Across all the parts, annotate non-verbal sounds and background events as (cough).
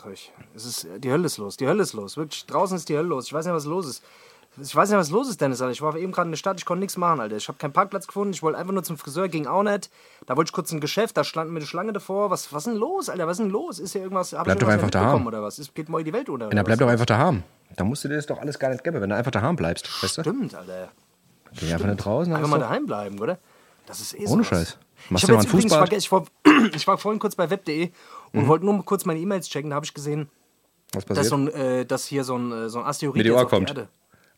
sag euch. Es ist, die Hölle ist los, die Hölle ist los. Wirklich, draußen ist die Hölle los. Ich weiß nicht, was los ist. Ich weiß nicht, was los ist, Dennis, Alter. Ich war eben gerade in der Stadt, ich konnte nichts machen, Alter. Ich habe keinen Parkplatz gefunden, ich wollte einfach nur zum Friseur, ging auch nicht. Da wollte ich kurz ein Geschäft, da stand mir eine Schlange davor. Was, was ist denn los, Alter? Was ist denn los? Ist hier irgendwas? Hab Bleib doch einfach daheim. Oder was? Ist, geht mal die Welt unter? Ja, bleib doch einfach daheim. Da musst du dir das doch alles gar nicht geben, wenn du einfach daheim bleibst. Weißt du? Stimmt, Alter. Geh einfach nicht draußen. Einfach mal daheim bleiben, oder? Das ist eh Ohne sowas. Scheiß. Machst Ich du mal jetzt ein übrigens Fußbad? vergessen, ich war, (clears throat) ich war vorhin kurz bei web.de und Mhm. wollte nur mal kurz meine E-Mails checken. Da habe ich gesehen, Was dass, so ein, äh, dass hier so ein, äh, so ein Asteroid Meteor kommt. die Erde.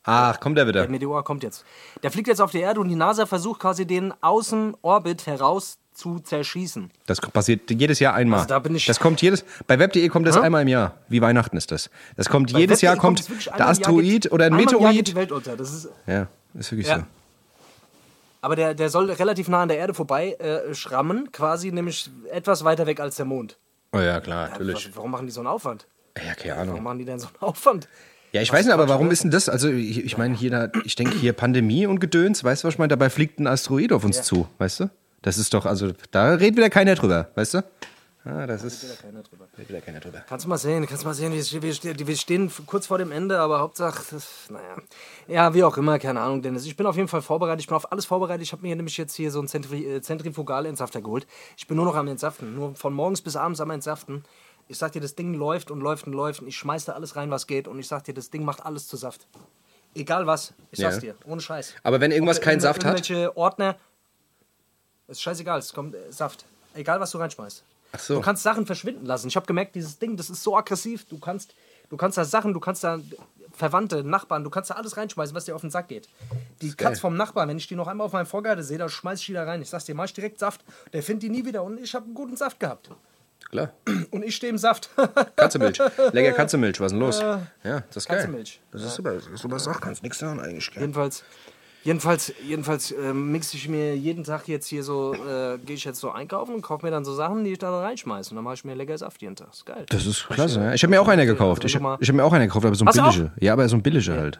Ach, kommt der wieder. Der Meteor kommt jetzt. Der fliegt jetzt auf die Erde und die NASA versucht quasi den aus dem Orbit heraus zu zerschießen. Das passiert jedes Jahr einmal. Also da bin ich- das kommt jedes. Bei web.de kommt das einmal im Jahr. Wie Weihnachten ist das. Das kommt jedes Bei Jahr Web.de kommt der Jahr Asteroid oder ein im Jahr geht die Meteorit. Welt unter. Das ist, Ja, ist wirklich Ja. so. aber der, der soll relativ nah an der Erde vorbei äh, schrammen, quasi nämlich etwas weiter weg als der Mond. Oh ja, klar, natürlich. Was, warum machen die so einen Aufwand? Ja, keine Warum Ahnung. machen die denn so einen Aufwand? Ja, ich weiß nicht, aber warum ist denn das? Also, ich, ich meine, hier, da- ich denke hier Pandemie und Gedöns, weißt du, was ich meine? Dabei fliegt ein Asteroid auf uns zu, weißt du? Das ist doch, also, da redet wieder keiner drüber, weißt du? Ah, das ist. Keiner drüber. Redet wieder keiner drüber. Kannst du mal sehen, kannst du mal sehen, wir, wir, stehen- wir stehen kurz vor dem Ende, aber Hauptsache, das, naja. Ja, wie auch immer, keine Ahnung, Dennis. Ich bin auf jeden Fall vorbereitet, ich bin auf alles vorbereitet. Ich habe mir nämlich jetzt hier so einen Zentri äh, Zentrifugalentsafter geholt. Ich bin nur noch am Entsaften, nur von morgens bis abends am Entsaften. Ich sag dir, das Ding läuft und läuft und läuft und ich schmeiß da alles rein, was geht und ich sag dir, das Ding macht alles zu Saft. Egal was, ich sag's Ja. dir, ohne Scheiß. Aber wenn irgendwas Ob keinen Saft hat, Irgendwelche Ordner, ist scheißegal, es kommt äh, Saft. Egal, was du reinschmeißt. Ach so. Du kannst Sachen verschwinden lassen. Ich habe gemerkt, dieses Ding, das ist so aggressiv. Du kannst, du kannst da Sachen, du kannst da Verwandte, Nachbarn, du kannst da alles reinschmeißen, was dir auf den Sack geht. Die geil. Katz vom Nachbarn, wenn ich die noch einmal auf meinem Vorgarten sehe, dann schmeiß ich die da rein. Ich sag's dir, mach ich direkt Saft. Der findet die nie wieder und ich habe einen guten Saft gehabt. klar. Und ich stehe im Saft. (laughs) Katzemilch. Lecker Katzemilch, was ist denn los? Ja, das ist geil. Katzenmilch. Das ist super. Das ist super Sache, kannst nichts sagen eigentlich. Gell? Jedenfalls, jedenfalls, jedenfalls äh, mixe ich mir jeden Tag jetzt hier so, äh, gehe ich jetzt so einkaufen und kaufe mir dann so Sachen, die ich da reinschmeiße. Und dann mache ich mir lecker Saft jeden Tag. Ist geil. Das ist klasse. Ja. Ich habe mir auch eine gekauft. Ich, Also mal- ich habe mir auch eine gekauft, aber so ein billige. Ja, aber so ein billige halt.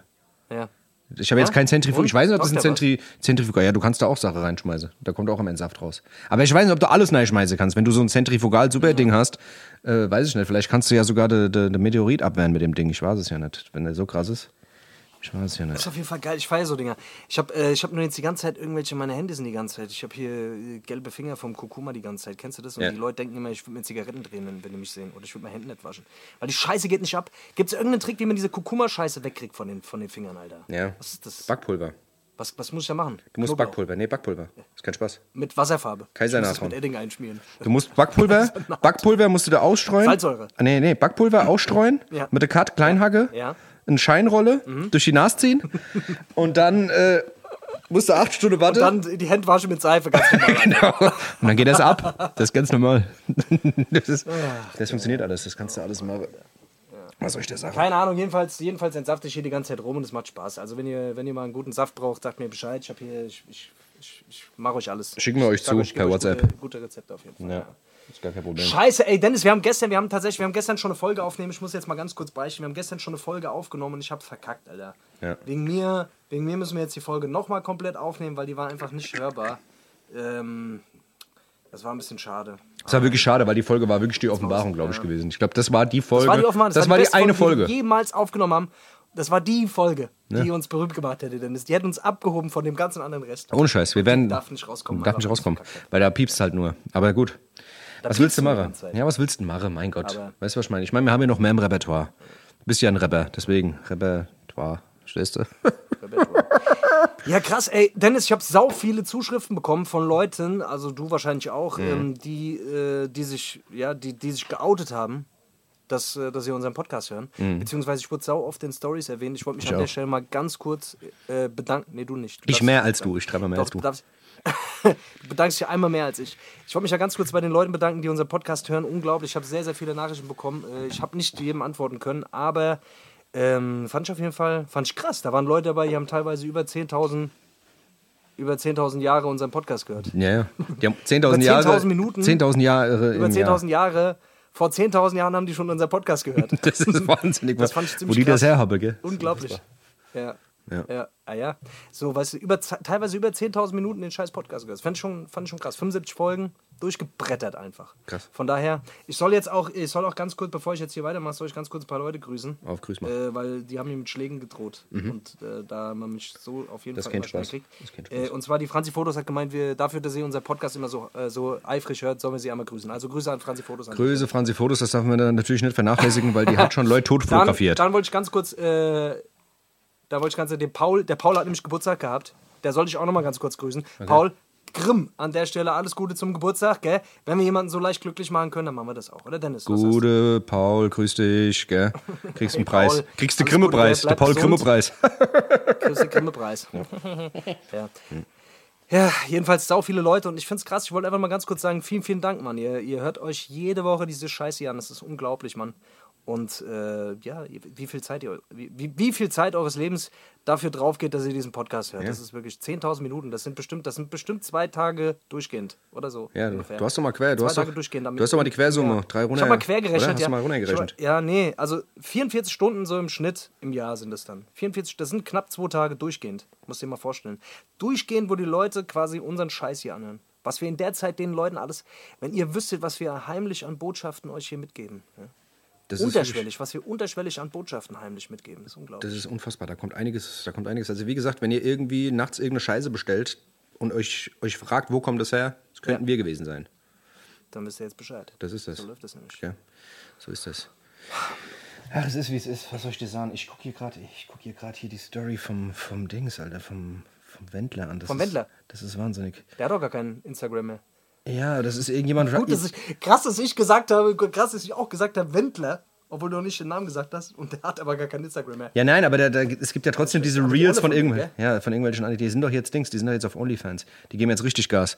Ja. Ich habe jetzt Ja? kein Zentrifug. Und? Ich weiß nicht, ob das ein Zentri Zentrifugal. Ja, du kannst da auch Sache reinschmeißen. Da kommt auch am Ende Saft raus. Aber ich weiß nicht, ob du alles reinschmeißen kannst. Wenn du so ein Zentrifugal super Ding hast, äh, weiß ich nicht. Vielleicht kannst du ja sogar den de, de Meteorit abwehren mit dem Ding. Ich weiß es ja nicht. Wenn der so krass ist. Ich weiß es ja Das nicht. ist auf jeden Fall geil. Ich feiere so Dinger. Ich habe äh, ich hab nur jetzt die ganze Zeit irgendwelche, meine Hände sind die ganze Zeit. Ich habe hier äh, gelbe Finger vom Kurkuma die ganze Zeit. Kennst du das? Und Ja. die Leute denken immer, ich würde mir Zigaretten drehen, wenn, die mich sehen. Oder ich würde meine Hände nicht waschen. Weil die Scheiße geht nicht ab. Gibt es irgendeinen Trick, wie man diese Kurkuma-Scheiße wegkriegt von den, von den Fingern, Alter? Ja. Was ist das? Backpulver. Was, was muss ich da machen? Du musst Knoblauch. Backpulver. Nee, Backpulver. Ist kein Spaß. Mit Wasserfarbe. Kaisernashorn. Mit Edding einschmieren. Du musst Backpulver, (laughs) Backpulver musst du da ausstreuen. Salzsäure. Ah, Nee, nee, Backpulver ausstreuen. Ja. Mit der Cut, Kleinhacke. Ja. Mhm. Eine Scheinrolle durch die Nase ziehen. und dann äh, musst du acht Stunden warten. Dann die Hände waschen mit Seife, ganz normal. Alter. (laughs) Und dann geht das ab. Das ist ganz normal. (laughs) das, ist, das funktioniert alles. Das kannst du alles mal. Was soll ich dir sagen? Keine Ahnung, jedenfalls, jedenfalls entsafte ich hier die ganze Zeit rum und es macht Spaß. Also wenn ihr, wenn ihr mal einen guten Saft braucht, sagt mir Bescheid. Ich habe hier, ich, ich, ich, ich mache euch alles. Schicken wir euch zu, gebe per euch WhatsApp. Gute, gute Rezepte auf jeden Fall. Ja, ist gar kein Problem. Scheiße, ey Dennis, wir haben gestern, wir haben tatsächlich, wir haben gestern schon eine Folge aufnehmen. Ich muss jetzt mal ganz kurz beichten. Wir haben gestern schon eine Folge aufgenommen und ich hab's verkackt, Alter. Ja. Wegen mir, wegen mir müssen wir jetzt die Folge nochmal komplett aufnehmen, weil die war einfach nicht hörbar. Ähm, das war ein bisschen schade. Das war wirklich schade, weil die Folge war wirklich die Offenbarung, glaube ich, gewesen. Ich glaube, das war die Folge. Das war die Offenbarung. Das war die beste eine Die Folge. wir jemals aufgenommen haben. Das war die Folge, die uns berühmt gemacht hätte, Dennis. Die hätten uns abgehoben von dem ganzen anderen Rest. Ohne Scheiß. Wir werden. Darf nicht rauskommen, Darf nicht rauskommen. Weil da piepst halt nur. Aber gut. Was piepst willst du machen? Ja, was willst du machen? Mein Gott. Aber- weißt du, was ich meine? Ich meine, wir haben ja noch mehr im Repertoire. Du bist ja ein Rapper, deswegen. Repertoire. Verstehst du? (laughs) Ja, krass, ey. Dennis, ich habe sau viele Zuschriften bekommen von Leuten, also du wahrscheinlich auch, Mhm. ähm, die, äh, die sich, ja, die, die sich geoutet haben, dass, äh, dass sie unseren Podcast hören. Beziehungsweise ich wurde sau oft in Stories erwähnt. Ich wollte mich Mhm. Ich an der auch. Stelle mal ganz kurz äh, bedanken. Nee, du nicht. Du Ich mehr als du. Ich schreibe mehr Doch, als du. du darfst. Du bedankst dich einmal mehr als ich. Ich wollte mich ja ganz kurz bei den Leuten bedanken, die unseren Podcast hören. Unglaublich. Ich habe sehr, sehr viele Nachrichten bekommen. Äh, Ich habe nicht jedem antworten können, aber ähm, fand ich auf jeden Fall fand ich krass. Da waren Leute dabei, die haben teilweise über 10.000 über 10.000 Jahre unseren Podcast gehört. Ja, ja. Die haben 10.000 Über Jahre. 10.000 Minuten. 10.000 Jahre. Über im Jahr. 10.000 Jahre. Vor 10.000 Jahren haben die schon unseren Podcast gehört. (laughs) Das ist wahnsinnig. Das fand ich Wo ziemlich die das krass. her haben, gell? Unglaublich. Ja. Ja. Ja, ah ja. So, du, über, teilweise über 10.000 Minuten den scheiß Podcast gehört. Das fand ich schon, fand ich schon krass. 75 Folgen, durchgebrettert einfach. Krass. Von daher, ich soll jetzt auch, ich soll auch ganz kurz, bevor ich jetzt hier weitermache, soll ich ganz kurz ein paar Leute grüßen. Auf, grüß mal. Äh, weil die haben mir mit Schlägen gedroht. Und äh, da man mich so auf jeden Das Fall immer Spaß. kriegt. Das kein Spaß. Äh, und zwar die Franzi Fotos hat gemeint, wir, dafür, dass sie unser Podcast immer so, äh, so eifrig hört, sollen wir sie einmal grüßen. Also Grüße an Franzi Fotos. An Größe, Franzi Fotos, das darf man dann natürlich nicht vernachlässigen, weil die hat schon Leute tot Dann, fotografiert. dann wollte ich ganz kurz, äh, da wollte ich ganz den Paul, der Paul hat nämlich Geburtstag gehabt. Der sollte ich auch noch mal ganz kurz grüßen. Paul Grimm, an der Stelle alles Gute zum Geburtstag, gell? Wenn wir jemanden so leicht glücklich machen können, dann machen wir das auch, oder Dennis? Gute, Paul, grüß dich, gell? (laughs) Kriegst einen Preis. Paul, Kriegst den Grimme-Preis, der Paul. Grimme-Preis. (laughs) Kriegst den Grimme-Preis. (laughs) ja. Ja, jedenfalls sau viele Leute und ich find's krass. Ich wollte einfach mal ganz kurz sagen, vielen, vielen Dank, Mann. Ihr, ihr hört euch jede Woche diese Scheiße an. Das ist unglaublich, Mann. Und äh, ja, wie viel, Zeit ihr, wie, wie, viel Zeit eures Lebens dafür drauf geht, dass ihr diesen Podcast hört. Das ist wirklich 10.000 Minuten. Das sind bestimmt, das sind bestimmt zwei Tage durchgehend oder so. Ja, du, ungefähr. du hast doch mal quer, du Zwei hast Tage doch, durchgehend du hast doch mal die Quersumme, Ja. drei runter. Ich habe mal quer gerechnet, oder? Hast ja. mal runtergerechnet? Ja, nee, also 44 Stunden so im Schnitt im Jahr sind es dann. 44, das sind knapp zwei Tage durchgehend. Muss dir mal vorstellen. Durchgehend, wo die Leute quasi unseren Scheiß hier anhören. Was wir in der Zeit den Leuten alles, wenn ihr wüsstet, was wir heimlich an Botschaften euch hier mitgeben. Ja? Das Unterschwellig, was wir unterschwellig an Botschaften heimlich mitgeben. Das ist unglaublich. Das ist unfassbar, da kommt einiges, da kommt einiges. Also wie gesagt, wenn ihr irgendwie nachts irgendeine Scheiße bestellt und euch, euch fragt, wo kommt das her, das könnten Ja. wir gewesen sein. Dann wisst ihr jetzt Bescheid. Das ist das. So läuft das nämlich. Ja, so ist das. Ach, es ist wie es ist. Was soll ich dir sagen? Ich gucke hier gerade, ich gucke hier gerade hier die Story vom, vom Dings, Alter, vom, vom Wendler an. Das Vom ist, Wendler? Das ist wahnsinnig. Der hat doch gar kein Instagram mehr. Ja, das ist irgendjemand. Gut, dass ich, krass, dass ich gesagt habe, krass, dass ich auch gesagt habe, Wendler, obwohl du noch nicht den Namen gesagt hast. Und der hat aber gar kein Instagram mehr. ja, nein, aber da, da, es gibt ja trotzdem diese die Reels von, irgendwelchen, ja, von irgendwelchen anderen. Die sind doch jetzt Dings, die sind doch jetzt auf OnlyFans. Die geben jetzt richtig Gas.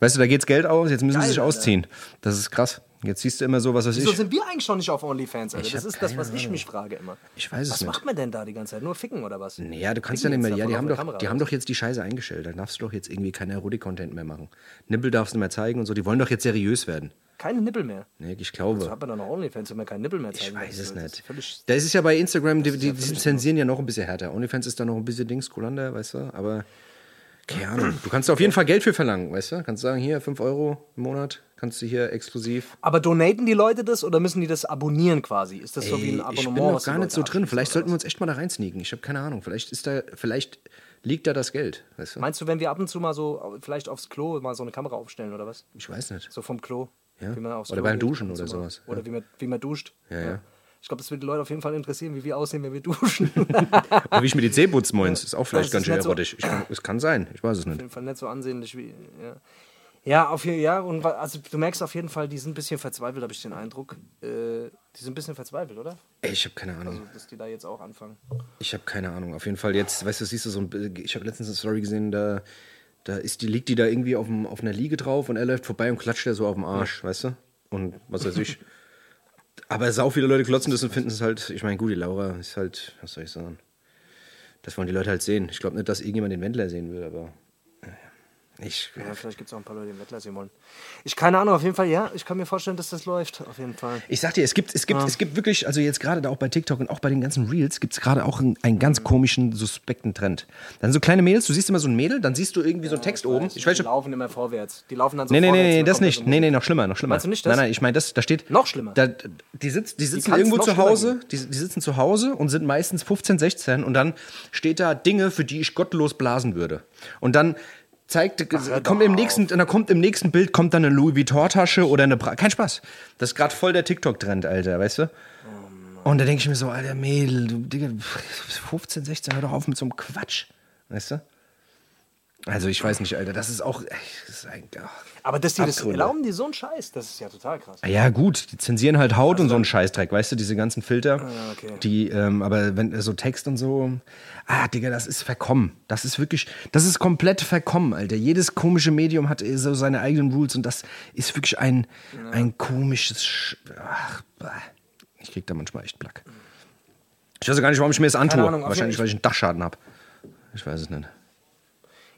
Weißt du, da geht's Geld aus, jetzt müssen Geil, sie sich Alter. ausziehen. Das ist krass. Jetzt siehst du immer so, was weiß Wieso ich. sind wir eigentlich schon nicht auf OnlyFans, Alter? Ich Das ist das, was ich mich frage immer. Ich weiß es Was nicht. macht man denn da die ganze Zeit? Nur ficken oder was? Naja, du kannst ja Ficken nicht mehr. Ja, die haben doch, Kamera, die haben doch jetzt die Scheiße eingestellt. Da darfst du doch jetzt irgendwie keinen Erotik-Content mehr machen. Nippel darfst du nicht mehr zeigen und so. Die wollen doch jetzt seriös werden. Keine Nippel mehr. Nee, ich glaube. hat man doch noch OnlyFans, wenn man keinen Nippel mehr zeigen Ich weiß es ist nicht. Da ist es ja bei Instagram, die, die, die zensieren ja noch ein bisschen härter. OnlyFans ist da noch ein bisschen Dings, cooler, weißt du? Aber keine. Du kannst auf jeden Fall Geld für verlangen, weißt du? Kannst sagen, hier 5 Euro im Monat, kannst du hier exklusiv. aber donaten die Leute das oder müssen die das abonnieren quasi? Ist das so wie ein Ey, Abonnement? ich bin noch gar nicht so drin. Vielleicht sollten wir uns echt mal da reinsneaken. Ich habe keine Ahnung. Vielleicht ist da, vielleicht liegt da das Geld, weißt du? Meinst du, wenn wir ab und zu mal so, vielleicht aufs Klo mal so eine Kamera aufstellen oder was? Ich weiß nicht. So vom Klo. Ja. Wie man aufs Oder Klo beim Duschen oder sowas, Oder ja. wie, man, wie man duscht. Ja, ja. Ich glaube, das würde die Leute auf jeden Fall interessieren, wie wir aussehen, wenn wir duschen. (laughs) Oder wie ich mir die putze, moins. Ist auch vielleicht Das ganz ist schön so- erotisch. Kann, es kann sein. Ich weiß es auf nicht. jeden Fall nicht so ansehnlich wie. Ja, ja auf jeden ja, und also du merkst auf jeden Fall, die sind ein bisschen verzweifelt, habe ich den Eindruck. Äh, die sind ein bisschen verzweifelt, oder? Ey, ich habe keine Ahnung. Also, dass die da jetzt auch anfangen. Ich habe keine Ahnung. Auf jeden Fall jetzt, weißt du, siehst du so ein Ich habe letztens eine Story gesehen, da, da ist die, liegt die da irgendwie auf, dem, auf einer Liege drauf und er läuft vorbei und klatscht der so auf dem Arsch, weißt du? Und was weiß ich. (laughs) Aber sau viele Leute klotzen das und finden es halt, ich meine, gut, die Laura ist halt, was soll ich sagen? Das wollen die Leute halt sehen. Ich glaube nicht, dass irgendjemand den Wendler sehen will, aber. Ich, Ja, vielleicht gibt es auch ein paar Leute, die Wettler wollen. Ich keine Ahnung, auf jeden Fall, ja, ich kann mir vorstellen, dass das läuft, auf jeden Fall. Ich sag dir, es gibt, es gibt, es gibt wirklich, also jetzt gerade da auch bei TikTok und auch bei den ganzen Reels gibt es gerade auch einen, einen ganz komischen, suspekten Trend. Dann so kleine Mädels, du siehst immer so ein Mädel, dann siehst du irgendwie so einen Text oben. Ich weiß die laufen immer vorwärts. Die laufen dann so Nee, nee, nee, das nicht. Nee, nee, noch schlimmer, noch schlimmer. Meinst du nicht das? Nein, nein, ich meine, das, da steht. Noch schlimmer? Da, die, sitz, die sitzen kann's irgendwo zu Hause, die, die sitzen zu Hause und sind meistens 15, 16 und dann steht da Dinge, für die ich gottlos blasen würde. Und dann zeigt, hör kommt im nächsten, dann kommt im nächsten Bild kommt dann eine Louis Vuitton-Tasche oder eine Bra Kein Spaß. Das ist gerade voll der TikTok-Trend, Alter, weißt du? Und da denke ich mir so, Alter Mädel, du Digga, 15, 16, hör doch auf mit so einem Quatsch. Weißt du? Also ich weiß nicht, Alter, das ist auch. Das ist ein. Aber dass die das Abgründe. erlauben, die so einen Scheiß, das ist ja total krass. Ja, gut, die zensieren halt Haut und so einen Scheißdreck, weißt du, diese ganzen Filter. Ah, okay. Die, ähm, aber wenn so Text und so, ah, Digga, das ist verkommen. Das ist wirklich, das ist komplett verkommen, Alter. Jedes komische Medium hat eh so seine eigenen Rules und das ist wirklich ein, ein komisches, Sch ach, bah. ich krieg da manchmal echt Plack. Ich weiß gar nicht, warum ich mir das antue. Ahnung, Wahrscheinlich, weil ich einen Dachschaden habe. Ich weiß es nicht.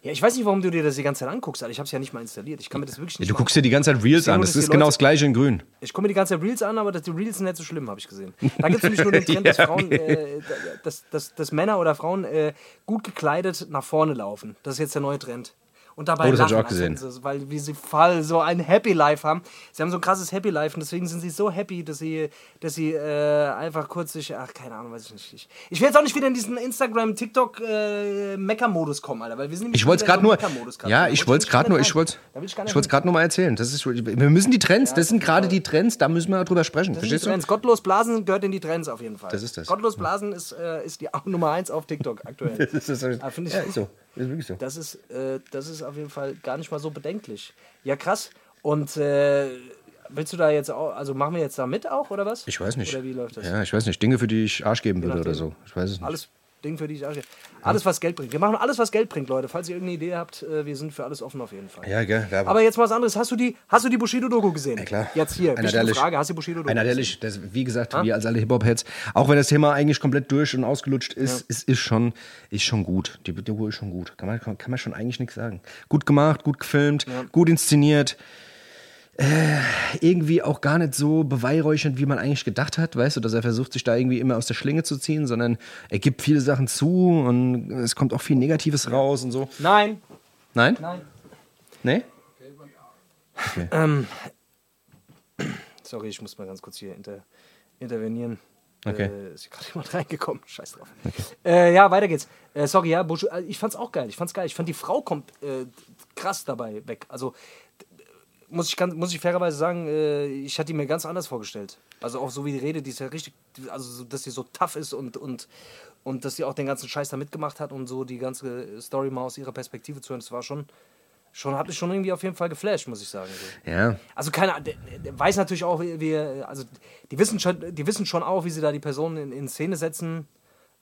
Ja, ich weiß nicht, warum du dir das die ganze Zeit anguckst, Alter. Ich habe es ja nicht mal installiert. Ich kann mir das wirklich Ja, nicht du guckst dir die ganze Zeit Reels an. nur, Das dass ist genau das gleiche in grün. Ich gucke mir die ganze Zeit Reels an, aber das, die Reels sind nicht so schlimm, habe ich gesehen. Da gibt es nämlich nur den (laughs) Trend, dass Ja, Frauen, okay. äh, dass, dass, dass Männer oder Frauen äh, gut gekleidet nach vorne laufen. Das ist jetzt der neue Trend. Und dabei Oh, das ich lachen, auch gesehen. sie- weil wie sie voll so ein Happy Life haben. Sie haben so ein krasses Happy Life und deswegen sind sie so happy, dass sie, dass sie äh, einfach kurz sich, ach keine Ahnung, weiß ich nicht. Ich, ich will jetzt auch nicht wieder in diesen Instagram, TikTok äh, Mecker-Modus kommen, Alter, weil wir sind nämlich Ich wollte es gerade nur. Ja, ich wollte es gerade nur. Ich wollte ich es gerade nur mal erzählen. Das ist, wir müssen die Trends. Das sind gerade die Trends. Da müssen wir drüber sprechen. Das Verstehst du? Gottlos Blasen gehört in die Trends auf jeden Fall. Das ist das. Gottlos Blasen ist, äh, ist die (laughs) Nummer eins auf TikTok aktuell. (laughs) Das ist, Ah, find ich- ja, so. Das ist wirklich so. Das ist, äh, das ist auf jeden Fall gar nicht mal so bedenklich. Ja, krass. Und äh, willst du da jetzt auch, also machen wir jetzt da mit auch oder was? Ich weiß nicht. Oder wie läuft das? Ja, ich weiß nicht. Dinge, für die ich Arsch geben würde oder so. Ich weiß es nicht. Alles Ding für die ich ausgehe. Alles, was Geld bringt. Wir machen alles, was Geld bringt, Leute. Falls ihr irgendeine Idee habt, äh, wir sind für alles offen auf jeden Fall. Ja, gell, Werbung. Aber jetzt mal was anderes. Hast du die, hast du die Bushido-Doku gesehen? Ja, klar. Jetzt hier, ehrlich. Frage. Hast du die Bushido-Doku Einer gesehen? das, wie gesagt, wir als alle Hip-Hop-Heads, auch wenn das Thema eigentlich komplett durch und ausgelutscht ist, ist, ist, schon, ist schon gut. Die Doku ist schon gut. Kann man, kann, kann man schon eigentlich nichts sagen. Gut gemacht, gut gefilmt, gut inszeniert. Äh, irgendwie auch gar nicht so beweihräuchernd, wie man eigentlich gedacht hat, weißt du, dass er versucht, sich da irgendwie immer aus der Schlinge zu ziehen, sondern er gibt viele Sachen zu und es kommt auch viel Negatives raus und so. Nein. Nein? Nein. Nee? (clears throat) Sorry, ich muss mal ganz kurz hier inter, intervenieren. Okay. Äh, ist gerade (laughs) jemand reingekommen? Scheiß drauf. Äh, ja, weiter geht's. Äh, sorry, ja, Bush, äh, ich fand's auch geil. Ich fand's geil. Ich fand die Frau kommt äh, krass dabei weg. Also muss ich, ganz, muss ich fairerweise sagen, äh, ich hatte die mir ganz anders vorgestellt. Also auch so wie die Rede, die ist ja richtig, also so, dass sie so tough ist und, und, und dass sie auch den ganzen Scheiß da mitgemacht hat und so die ganze Story mal aus ihrer Perspektive zu hören, das war schon, schon hat mich schon irgendwie auf jeden Fall geflasht, muss ich sagen. Ja. Also keine Ahnung, weiß natürlich auch, wie, wie also die wissen schon, die wissen schon auch, wie sie da die Personen in, in Szene setzen.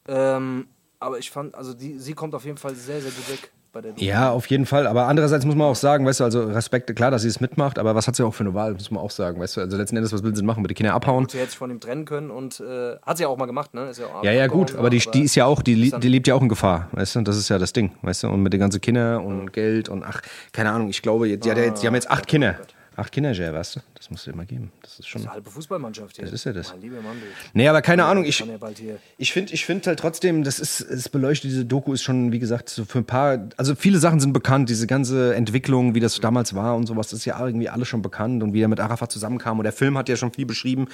Ähm, aber ich fand, also die, sie kommt auf jeden Fall sehr, sehr gut weg bei der Ja, auf jeden Fall. Aber andererseits muss man auch sagen, weißt du, also Respekt, klar, dass sie es mitmacht, aber was hat sie auch für eine Wahl, muss man auch sagen, weißt du. Also letzten Endes, was will sie machen? Mit den Kindern abhauen? Sie hätte sich von ihm trennen können und äh, hat sie ja auch mal gemacht, ne? Ja, Ja, ja, gut, aber die, die ist ja auch, die, die lebt ja auch in Gefahr, weißt du, das ist ja das Ding, weißt du, und mit den ganzen Kindern und Geld und ach, keine Ahnung, ich glaube, die, ja jetzt, die haben jetzt acht Kinder. Acht Kinder, Jay, weißt du, das musst du immer geben, das ist schon... Eine halbe Fußballmannschaft hier. Das ist ja das. Mein lieber Mann, du. Nee, aber keine Ahnung, ich, ich finde ich find halt trotzdem, das ist, es beleuchtet, diese Doku ist schon, wie gesagt, so für ein paar, also viele Sachen sind bekannt, diese ganze Entwicklung, wie das damals war und sowas, das ist ja irgendwie alles schon bekannt und wie er mit Arafat zusammenkam und der Film hat ja schon viel beschrieben,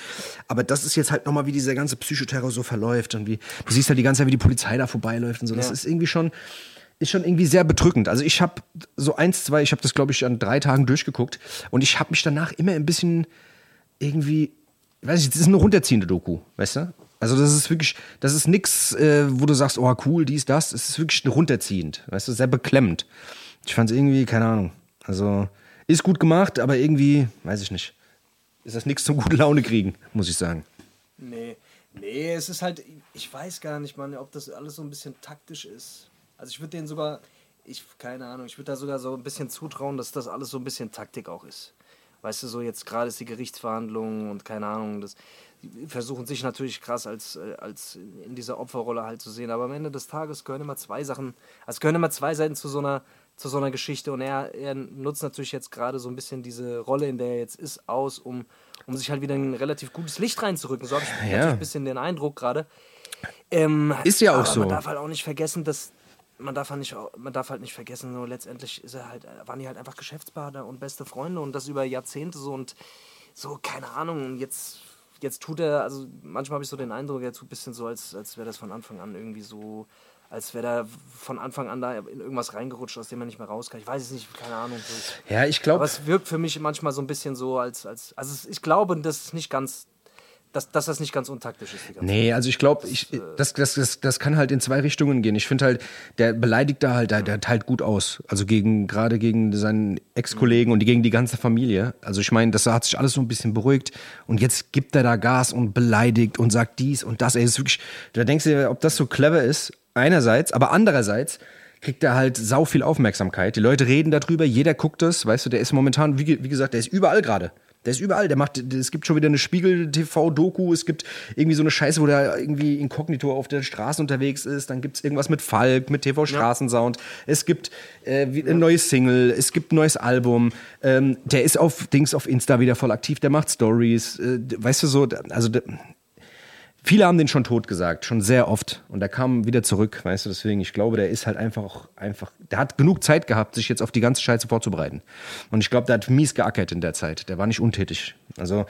aber das ist jetzt halt nochmal, wie dieser ganze Psychoterror so verläuft und wie, du siehst halt die ganze Zeit, wie die Polizei da vorbeiläuft und so, das Ja. ist irgendwie schon, ist schon irgendwie sehr bedrückend. Also ich habe so eins, zwei, ich habe das glaube ich an drei Tagen durchgeguckt und ich habe mich danach immer ein bisschen irgendwie, ich weiß nicht, das ist eine runterziehende Doku, weißt du? Also das ist wirklich, das ist nix, äh, wo du sagst, oh cool, dies, das. Es ist wirklich runterziehend, weißt du, sehr beklemmend. Ich fand es irgendwie, keine Ahnung. Also ist gut gemacht, aber irgendwie, weiß ich nicht. Ist das nichts zum gute Laune kriegen, muss ich sagen. Nee, nee, es ist halt, ich weiß gar nicht, Mann, ob das alles so ein bisschen taktisch ist. Also ich würde denen sogar, ich, keine Ahnung, ich würde da sogar so ein bisschen zutrauen, dass das alles so ein bisschen Taktik auch ist. Weißt du, so jetzt gerade ist die Gerichtsverhandlung und keine Ahnung, das die versuchen sich natürlich krass als, äh, als in dieser Opferrolle halt zu sehen, aber am Ende des Tages gehören immer zwei Sachen, also gehören immer zwei Seiten zu so einer, zu so einer Geschichte und er, er nutzt natürlich jetzt gerade so ein bisschen diese Rolle, in der er jetzt ist, aus, um, um sich halt wieder ein relativ gutes Licht reinzurücken. So habe ich Ja. natürlich ein bisschen den Eindruck gerade. Ähm, Ist ja auch aber so. Man darf halt auch nicht vergessen, dass man darf halt nicht, man darf halt nicht vergessen, so letztendlich ist er halt, waren die halt einfach Geschäftspartner und beste Freunde und das über Jahrzehnte so und so, keine Ahnung, und jetzt, jetzt tut er, also manchmal habe ich so den Eindruck, er tut ein bisschen so, als, als wäre das von Anfang an irgendwie so, als wäre er von Anfang an da in irgendwas reingerutscht, aus dem er nicht mehr raus kann. Ich weiß es nicht, keine Ahnung. Ja, ich Aber glaube, es wirkt für mich manchmal so ein bisschen so, als, als also ich glaube, das ist nicht ganz, dass, dass das nicht ganz untaktisch ist. Nee, also ich glaube, ich, das, das, das, das kann halt in zwei Richtungen gehen. Ich finde halt, der beleidigt da halt, der, der teilt gut aus. Also gegen, gerade gegen seinen Ex-Kollegen und gegen die ganze Familie. Also ich meine, das hat sich alles so ein bisschen beruhigt und jetzt gibt er da Gas und beleidigt und sagt dies und das. Ey, ist wirklich, da denkst du dir, ob das so clever ist, einerseits, aber andererseits kriegt er halt sau viel Aufmerksamkeit. Die Leute reden darüber, jeder guckt das, weißt du, der ist momentan, wie, wie gesagt, der ist überall gerade. Der ist überall. Der macht, es gibt schon wieder eine Spiegel-TV-Doku. Es gibt irgendwie so eine Scheiße, wo der irgendwie inkognito auf der Straße unterwegs ist. Dann gibt es irgendwas mit Falk, mit TV-Straßensound. Es gibt äh, wie- ein neues Single. Es gibt ein neues Album. Ähm, der ist auf Dings auf Insta wieder voll aktiv. Der macht Stories. Äh, weißt du so, also der, Viele haben den schon tot gesagt, schon sehr oft. Und der kam wieder zurück, weißt du, deswegen, ich glaube, der ist halt einfach einfach, der hat genug Zeit gehabt, sich jetzt auf die ganze Scheiße vorzubereiten. Und ich glaube, der hat mies geackert in der Zeit. Der war nicht untätig. Also,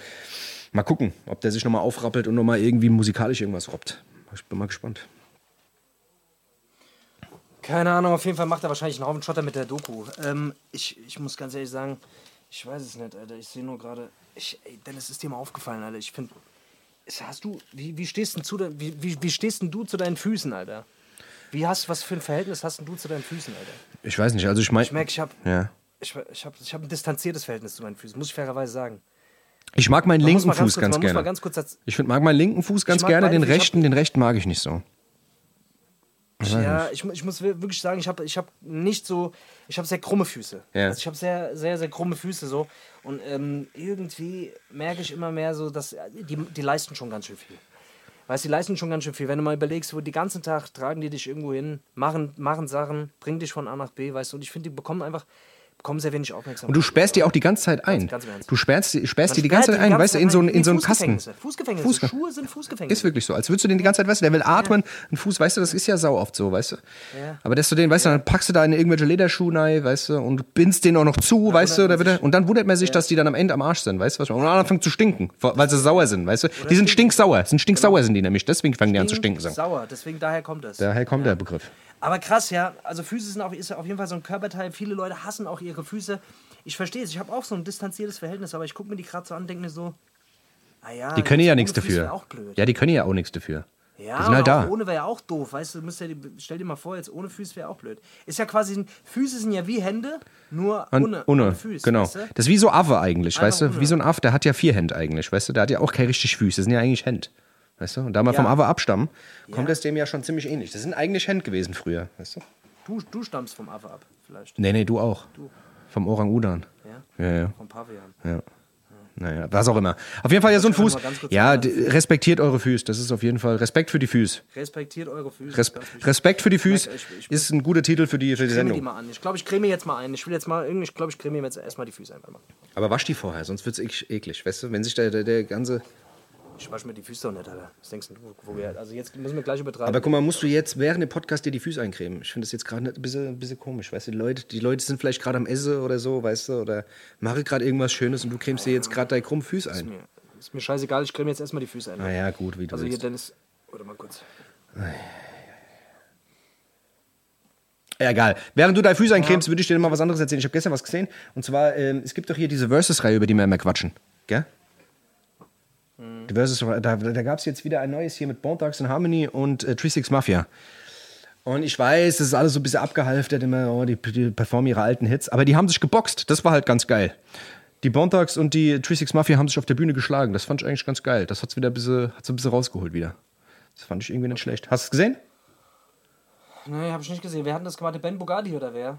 mal gucken, ob der sich nochmal aufrappelt und nochmal irgendwie musikalisch irgendwas robbt. Ich bin mal gespannt. Keine Ahnung, auf jeden Fall macht er wahrscheinlich einen Haufen Schotter mit der Doku. Ähm, ich, ich muss ganz ehrlich sagen, ich weiß es nicht, Alter. Ich sehe nur gerade. Dennis, ist dir mal aufgefallen, Alter. Ich finde. Hast du. Wie, wie stehst denn zu wie, wie, wie stehst denn du zu deinen Füßen, Alter? Wie hast was für ein Verhältnis hast denn du zu deinen Füßen, Alter? Ich weiß nicht, also ich meine. Ich merke, ich habe Ja. ich, ich hab, ich hab ein distanziertes Verhältnis zu meinen Füßen, muss ich fairerweise sagen. Ich mag meinen Man linken ganz Fuß kurz- ganz gerne. ganz Ich find, mag meinen linken Fuß ganz gerne, den. Ich hab- rechten, den rechten mag ich nicht so. Ja, ich, ich muss wir- wirklich sagen, ich habe ich hab nicht so, ich habe sehr krumme Füße. Ja. Also ich habe sehr, sehr, sehr krumme Füße so. Und ähm, irgendwie merke ich immer mehr so, dass äh, die, die leisten schon ganz schön viel. Weißt du, die leisten schon ganz schön viel. Wenn du mal überlegst, wo die ganzen Tag tragen die dich irgendwo hin, machen, machen Sachen, bringen dich von A nach B, weißt du, und ich finde, die bekommen einfach, bekommen sehr wenig Aufmerksamkeit. Und du sperrst die auch die ganze Zeit ein. ganz Ernst. Du sperrst, sperrst die die ganze Zeit ein, weißt du, in so, einen- in so einen Kasten. Fußgefängnisse. Fußge- Schuhe sind Fußgefängnisse. Ist wirklich so. Als würdest du den die ganze Zeit, weißt du, der will atmen, ein Fuß, weißt du, das ist ja sau oft so, weißt du. Ja. Aber dass du den, weißt du, dann packst du da in irgendwelche Lederschuhe rein, weißt du, und bindst den auch noch zu, weißt du, oder bitte. Und dann wundert man sich, dass die dann am Ende am Arsch sind, weißt du, was? Und dann anfangen zu stinken, weil sie sauer sind, weißt du. Die sind stinksauer, sind stinksauer sind die nämlich, deswegen fangen die an zu stinken. Sauer, deswegen daher kommt das. Daher kommt der Begriff. Aber krass, ja. Also Füße sind auch, ist auf jeden Fall so ein Körperteil. Viele Leute hassen auch ihre Füße. Ich verstehe es. Ich habe auch so ein distanziertes Verhältnis, aber ich gucke mir die gerade so an und denke mir so, ah ja. Die können ja nichts dafür. wär auch blöd. Ja, die können ja auch nichts dafür. Ja, die sind halt da. ohne wäre ja auch doof, weißt du, ja die, stell dir mal vor, jetzt ohne Füße wäre auch blöd. Ist ja quasi, Füße sind ja wie Hände, nur Und ohne, ohne, ohne Füße. genau. Weißt du? Das ist wie so Affe eigentlich, Einfach weißt du? ohne. Wie so ein Affe, der hat ja vier Hände eigentlich, weißt du? Der hat ja auch keine richtig Füße, das sind ja eigentlich Hände. Weißt du? Und da wir Ja. vom Affe abstammen, kommt Ja. das dem ja schon ziemlich ähnlich. Das sind eigentlich Hände gewesen früher, weißt du? Du, du stammst vom Affe ab, vielleicht. Nee, nee, du auch. Vom Orang-Udan. Ja? Ja, ja. Vom Pavian. ja. Naja, was auch immer. Auf jeden Fall ja so ein Fuß. Ja, respektiert eure Füße. Das ist auf jeden Fall Respekt für die Füße. Respektiert eure Füße. Res. Respekt für die Füße ist ein guter Titel für die, für die Creme die Sendung. mal an. Ich glaube, ich creme jetzt mal ein. Ich will jetzt mal irgendwie, ich glaube, ich creme jetzt erstmal die Füße einfach mal. Aber wasch die vorher, sonst wird es eklig. Weißt du, wenn sich der, der, der ganze. Ich wasche mir die Füße doch nicht, Alter. Was denkst du, wo wir, also jetzt müssen wir gleich übertreiben. Aber guck mal, musst du jetzt während dem Podcast dir die Füße eincremen? Ich finde das jetzt gerade ein bisschen, ein bisschen komisch, weißt du? Die Leute, die Leute sind vielleicht gerade am Essen oder so, weißt du? Oder mache gerade irgendwas Schönes und du cremst dir jetzt gerade deine krummen Füße ein. mir, ist mir scheißegal, ich creme jetzt erstmal die Füße ein. Naja, gut, wie du also hier, willst. Dennis, oder mal kurz. Ja, egal. Während du deine Füße eincremst, würde ich dir mal was anderes erzählen. Ich habe gestern was gesehen. Und zwar, ähm, es gibt doch hier diese Versus-Reihe, über die wir immer quatschen. Gell? Versus, da, da gab es jetzt wieder ein neues hier mit Bone Thugs and Harmony und äh, 36 Mafia. Und ich weiß, das ist alles so ein bisschen abgehalftert, immer, oh, die, die performen ihre alten Hits. Aber die haben sich geboxt. Das war halt ganz geil. Die Bone Thugs und die 36 Mafia haben sich auf der Bühne geschlagen. Das fand ich eigentlich ganz geil. Das hat's wieder ein bisschen, hat's ein bisschen rausgeholt wieder. Das fand ich irgendwie nicht schlecht. Hast du es gesehen? Nee, habe ich nicht gesehen. Wer hat denn das gemacht? Der Ben Bugatti oder wer?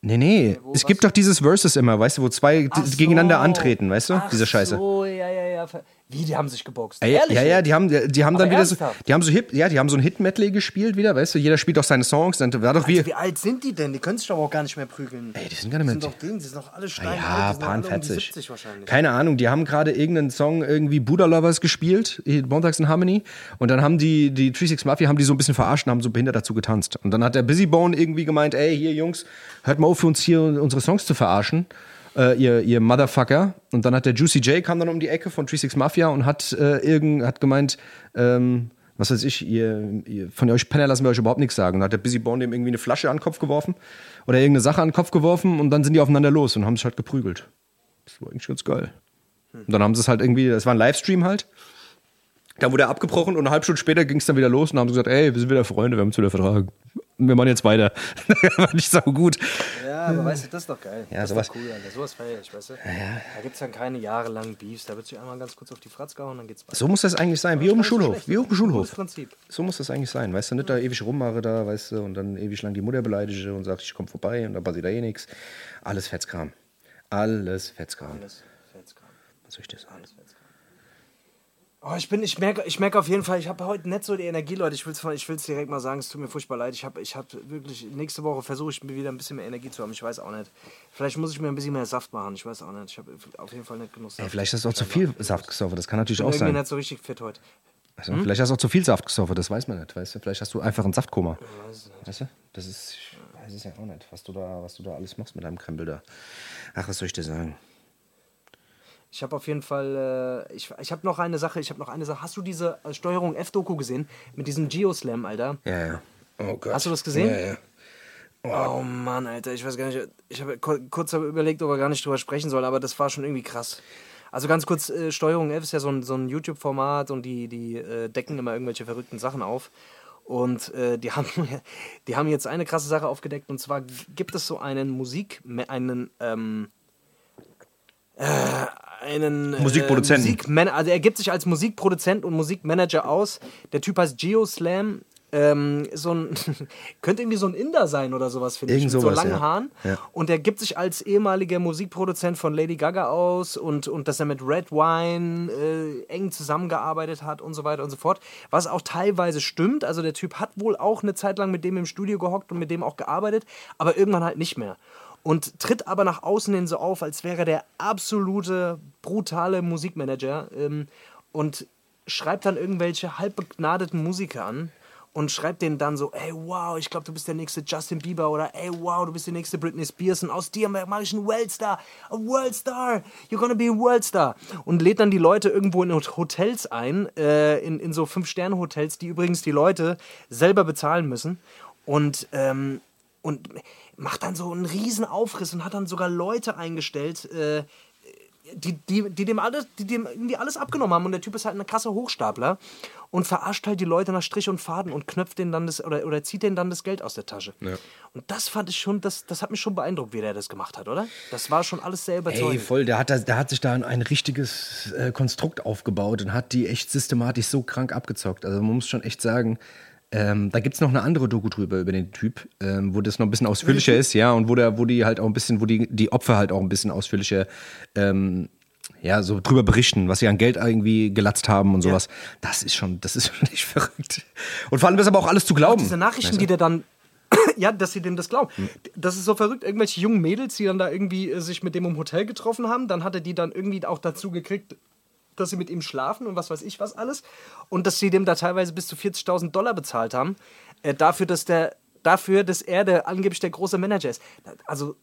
Nee, nee. wo, es gibt doch dieses Versus immer, weißt du, wo zwei so. gegeneinander antreten, weißt du? Ach Diese Scheiße. So, ja, ja, ja. Wie, die haben sich geboxt? Ehrlich ja, ja, die haben, die haben dann wieder so, die haben so Hip, ja, die haben so ein Hit-Medley gespielt wieder, weißt du? Jeder spielt doch seine Songs, dann war doch wie, Also, wie alt sind die denn? Die können sich doch auch gar nicht mehr prügeln. Ey, die sind gar nicht mehr- Die sind doch Ding, die sind doch alle steinalt. ja, paar alle um die 40. 70 wahrscheinlich. Keine Ahnung, die haben gerade irgendeinen Song irgendwie Buddha Lovers gespielt, Montags in Harmony. Und dann haben die, die 36 Mafia haben die so ein bisschen verarscht und haben so behindert dazu getanzt. Und dann hat der Busybone irgendwie gemeint, ey, hier Jungs, hört mal auf für uns hier unsere Songs zu verarschen. Äh, ihr, ihr Motherfucker. Und dann hat der Juicy J kam dann um die Ecke von 36 Mafia und hat, äh, irgend, hat gemeint, ähm, was weiß ich, ihr, ihr, von euch Penner lassen wir euch überhaupt nichts sagen. Und dann hat der Busy Bone dem irgendwie eine Flasche an den Kopf geworfen oder irgendeine Sache an den Kopf geworfen und dann sind die aufeinander los und haben sich halt geprügelt. Das war eigentlich ganz geil. Und dann haben sie es halt irgendwie, das war ein Livestream halt. Da wurde er abgebrochen und eine halbe Stunde später ging es dann wieder los und haben gesagt, ey, wir sind wieder Freunde, wir haben uns wieder vertragen. Wir machen jetzt weiter. (laughs) war nicht so gut. Ja, aber weißt du, das ist doch geil. Ja, das sowas- ist doch cool, Alter. Sowas feier ich, weißt du? Da gibt es dann keine jahrelangen Beefs. Da wird sich einmal ganz kurz auf die Fratz gehauen, dann geht's weiter. So muss das eigentlich sein, wie Das ist nicht Schulhof. Wie Gutes Schulhof. Prinzip. So muss das eigentlich sein, weißt du, nicht da ewig rummache da, weißt du, und dann ewig lang die Mutter beleidige und sag, ich komm vorbei und dann passiert da eh nichts. Alles Fetzkram. Alles Fetzkram. Alles Fetzkram. Was soll ich dir sagen? Oh, ich bin, ich merke, ich merke auf jeden Fall, ich habe heute nicht so die Energie, Leute. Ich will es ich will's direkt mal sagen, es tut mir furchtbar leid. Ich habe ich hab wirklich, nächste Woche versuche ich mir wieder ein bisschen mehr Energie zu haben. Ich weiß auch nicht. Vielleicht muss ich mir ein bisschen mehr Saft machen. Ich weiß auch nicht. Ich habe auf jeden Fall nicht genug Saft. Ey, vielleicht hast du auch zu viel Saft gesoffen, das kann natürlich ich bin auch sein. nicht so richtig fit heute. Also, Vielleicht hast du auch zu viel Saft gesoffen, das weiß man nicht. Weißt du? Vielleicht hast du einfach ein Saftkoma. weiß es Weißt du? Das ist, ich weiß es ja auch nicht, was du da, was du da alles machst mit deinem Krempel da. Ach, was soll ich dir sagen? Ich habe auf jeden Fall, äh, ich, ich habe noch eine Sache, ich habe noch eine Sache. Hast du diese äh, Steuerung F-Doku gesehen? Mit diesem Geoslam, Alter? Ja, ja. Oh Gott. Hast du das gesehen? Ja, ja. Oh Mann, Alter, ich weiß gar nicht, ich habe ku- kurz überlegt, ob wir gar nicht drüber sprechen sollen, aber das war schon irgendwie krass. Also ganz kurz, äh, Steuerung F ist ja so ein, so ein YouTube-Format und die, die äh, decken immer irgendwelche verrückten Sachen auf. Und äh, die, (laughs) haben, die haben jetzt eine krasse Sache aufgedeckt und zwar gibt es so einen Musik, einen, ähm, äh, einen äh, Musikproduzenten. Musikman also er gibt sich als Musikproduzent und Musikmanager aus. Der Typ heißt Geoslam. Ähm, so ein (laughs) könnte irgendwie so ein Inder sein oder sowas, finde ich, mit so sowas, langen ja. Haaren. Ja. Und er gibt sich als ehemaliger Musikproduzent von Lady Gaga aus und, und dass er mit Red Wine äh, eng zusammengearbeitet hat und so weiter und so fort. Was auch teilweise stimmt. Also der Typ hat wohl auch eine Zeit lang mit dem im Studio gehockt und mit dem auch gearbeitet, aber irgendwann halt nicht mehr. Und tritt aber nach außen hin so auf, als wäre der absolute, brutale Musikmanager ähm, und schreibt dann irgendwelche halbbegnadeten Musiker an und schreibt denen dann so, ey, wow, ich glaube, du bist der nächste Justin Bieber oder ey, wow, du bist die nächste Britney Spears und aus dir mache ich einen Worldstar, a Worldstar, you're gonna be a Worldstar. Und lädt dann die Leute irgendwo in Hotels ein, äh, in, in so Fünf-Sterne-Hotels, die übrigens die Leute selber bezahlen müssen und, ähm, und macht dann so einen riesen Aufriss und hat dann sogar Leute eingestellt, äh, die, die, die, dem alles, die dem irgendwie alles abgenommen haben. Und der Typ ist halt eine krasse Hochstapler und verarscht halt die Leute nach Strich und Faden und knöpft denen dann das oder, oder zieht denen dann das Geld aus der Tasche. Und das fand ich schon, das, das hat mich schon beeindruckt, wie der das gemacht hat, oder? Das war schon alles sehr Ey, überzeugend. voll, der hat, der hat sich da ein richtiges äh, Konstrukt aufgebaut und hat die echt systematisch so krank abgezockt. Also man muss schon echt sagen, ähm, da gibt es noch eine andere Doku drüber über den Typ, ähm, wo das noch ein bisschen ausführlicher ist, ja, und wo, der, wo die halt auch ein bisschen, wo die, die Opfer halt auch ein bisschen ausführlicher ähm, ja, so drüber berichten, was sie an Geld irgendwie gelatzt haben und sowas. Das ist schon, das ist (laughs) schon echt verrückt. Und vor allem ist aber auch alles zu glauben. Diese Nachrichten, Weißt du? die der dann. (clears throat) ja, dass sie dem das glauben. Das ist so verrückt. Irgendwelche jungen Mädels, die dann da irgendwie äh, sich mit dem im Hotel getroffen haben, dann hat er die dann irgendwie auch dazu gekriegt, dass sie mit ihm schlafen und was weiß ich was alles. Und dass sie dem da teilweise bis zu 40.000 Dollar bezahlt haben. Äh, dafür, dass der. Dafür, dass er der angeblich der große Manager ist. Also,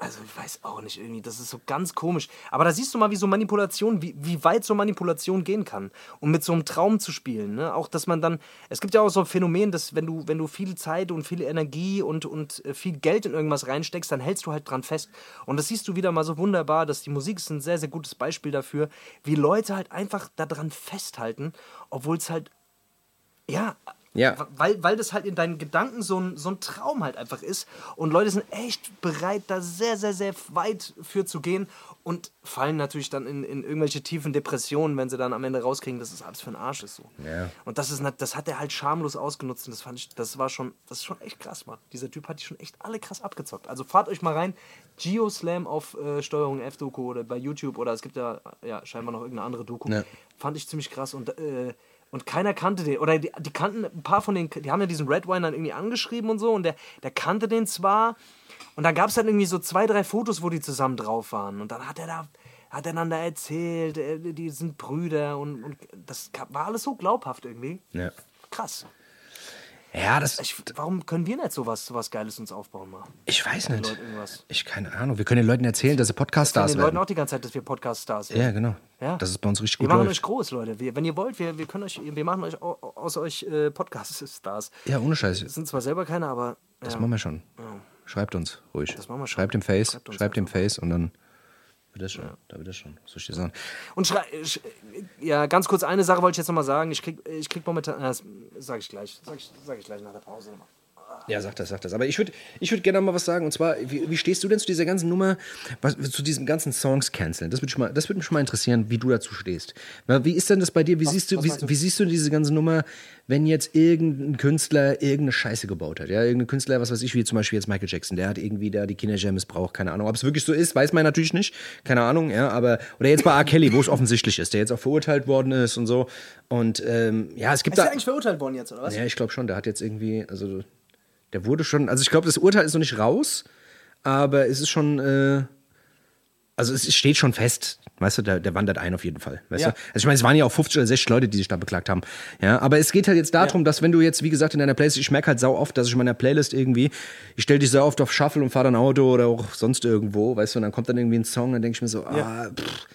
also ich weiß auch nicht irgendwie, das ist so ganz komisch. Aber da siehst du mal, wie so Manipulation, wie, wie weit so Manipulation gehen kann. Um mit so einem Traum zu spielen. Ne? Auch, dass man dann, es gibt ja auch so ein Phänomen, dass wenn du, wenn du viel Zeit und viel Energie und, und äh, viel Geld in irgendwas reinsteckst, dann hältst du halt dran fest. Und das siehst du wieder mal so wunderbar, dass die Musik ist ein sehr, sehr gutes Beispiel dafür, wie Leute halt einfach daran festhalten, obwohl es halt, ja, Ja. weil, weil das halt in deinen Gedanken so ein, so ein Traum halt einfach ist. Und Leute sind echt bereit, da sehr, sehr, sehr weit für zu gehen und fallen natürlich dann in, in irgendwelche tiefen Depressionen, wenn sie dann am Ende rauskriegen, dass es alles für ein Arsch ist. So. Ja. Und das, ist, das hat er halt schamlos ausgenutzt und das fand ich, das war schon, das ist schon echt krass, Mann. Dieser Typ hat die schon echt alle krass abgezockt. Also fahrt euch mal rein, Geoslam auf äh, Steuerung F-Doku oder bei YouTube oder es gibt ja, ja scheinbar noch irgendeine andere Doku. Ja. Fand ich ziemlich krass und äh, und keiner kannte den. Oder die, die kannten ein paar von den, die haben ja diesen Red Wine dann irgendwie angeschrieben und so und der, der kannte den zwar. Und dann gab es dann irgendwie so zwei, drei Fotos, wo die zusammen drauf waren. Und dann hat er da, hat er einander erzählt, äh, die sind Brüder und, und das war alles so glaubhaft irgendwie. Ja. Krass. Ja, das. Ich, warum können wir nicht sowas, sowas Geiles uns aufbauen mal? Ich weiß nicht. Leuten irgendwas. Ich keine Ahnung. Wir können den Leuten erzählen, dass sie Podcast-Stars den Leuten werden. auch die ganze Zeit, dass wir Podcast-Stars sind. Ja, genau. Ja. Das ist bei uns richtig Wir gut machen läuft. euch groß, Leute. Wir, wenn ihr wollt, wir, wir können euch, wir machen euch au- aus euch äh, Podcast-Stars. Ja, ohne Scheiß. Sind zwar selber keine, aber Das ja. machen wir schon. Schreibt uns ruhig. Das machen wir schon. Schreibt dem Face, Schreibt schreibt dem Face und dann wird das schon. Da wird das schon. Ich dir sagen? Und schrei sch ja, ganz kurz eine Sache wollte ich jetzt nochmal sagen. Ich krieg, ich krieg momentan, äh, das sage ich gleich, sage ich, sag ich gleich nach der Pause nochmal. Ja, sag das, sag das. Aber ich würde ich würd gerne mal was sagen. Und zwar, wie, wie stehst du denn zu dieser ganzen Nummer, was, zu diesem ganzen Songs canceln? Das würde mich, mal- das würd mich mal interessieren, wie du dazu stehst. Wie ist denn das bei dir? Wie, siehst, du, was wie, du? wie siehst du diese ganze Nummer, wenn jetzt irgendein Künstler irgendeine Scheiße gebaut hat? Ja, irgendein Künstler, was weiß ich, wie zum Beispiel jetzt Michael Jackson, der hat irgendwie da die Teenager missbraucht, keine Ahnung. Ob es wirklich so ist, weiß man natürlich nicht. Keine Ahnung, ja, aber. Oder jetzt bei R. Kelly, wo es offensichtlich ist, der jetzt auch verurteilt worden ist und so. Und ähm, ja, es gibt Ist da. der eigentlich verurteilt worden jetzt, oder was? Ja, ich glaube schon. Der hat jetzt irgendwie, also der wurde schon, also ich glaube, das Urteil ist noch nicht raus, aber es ist schon, äh, also es steht schon fest, weißt du, der, der wandert ein auf jeden Fall, weißt Ja. du. Also ich meine, es waren ja auch 50 oder 60 Leute, die sich da beklagt haben, ja, aber es geht halt jetzt darum, dass wenn du jetzt, wie gesagt, in deiner Playlist, ich merke halt sau oft, dass ich in meiner Playlist irgendwie, ich stelle dich sehr oft auf Shuffle und fahre dann Auto oder auch sonst irgendwo, weißt du, und dann kommt dann irgendwie ein Song, dann denke ich mir so, ah, pff,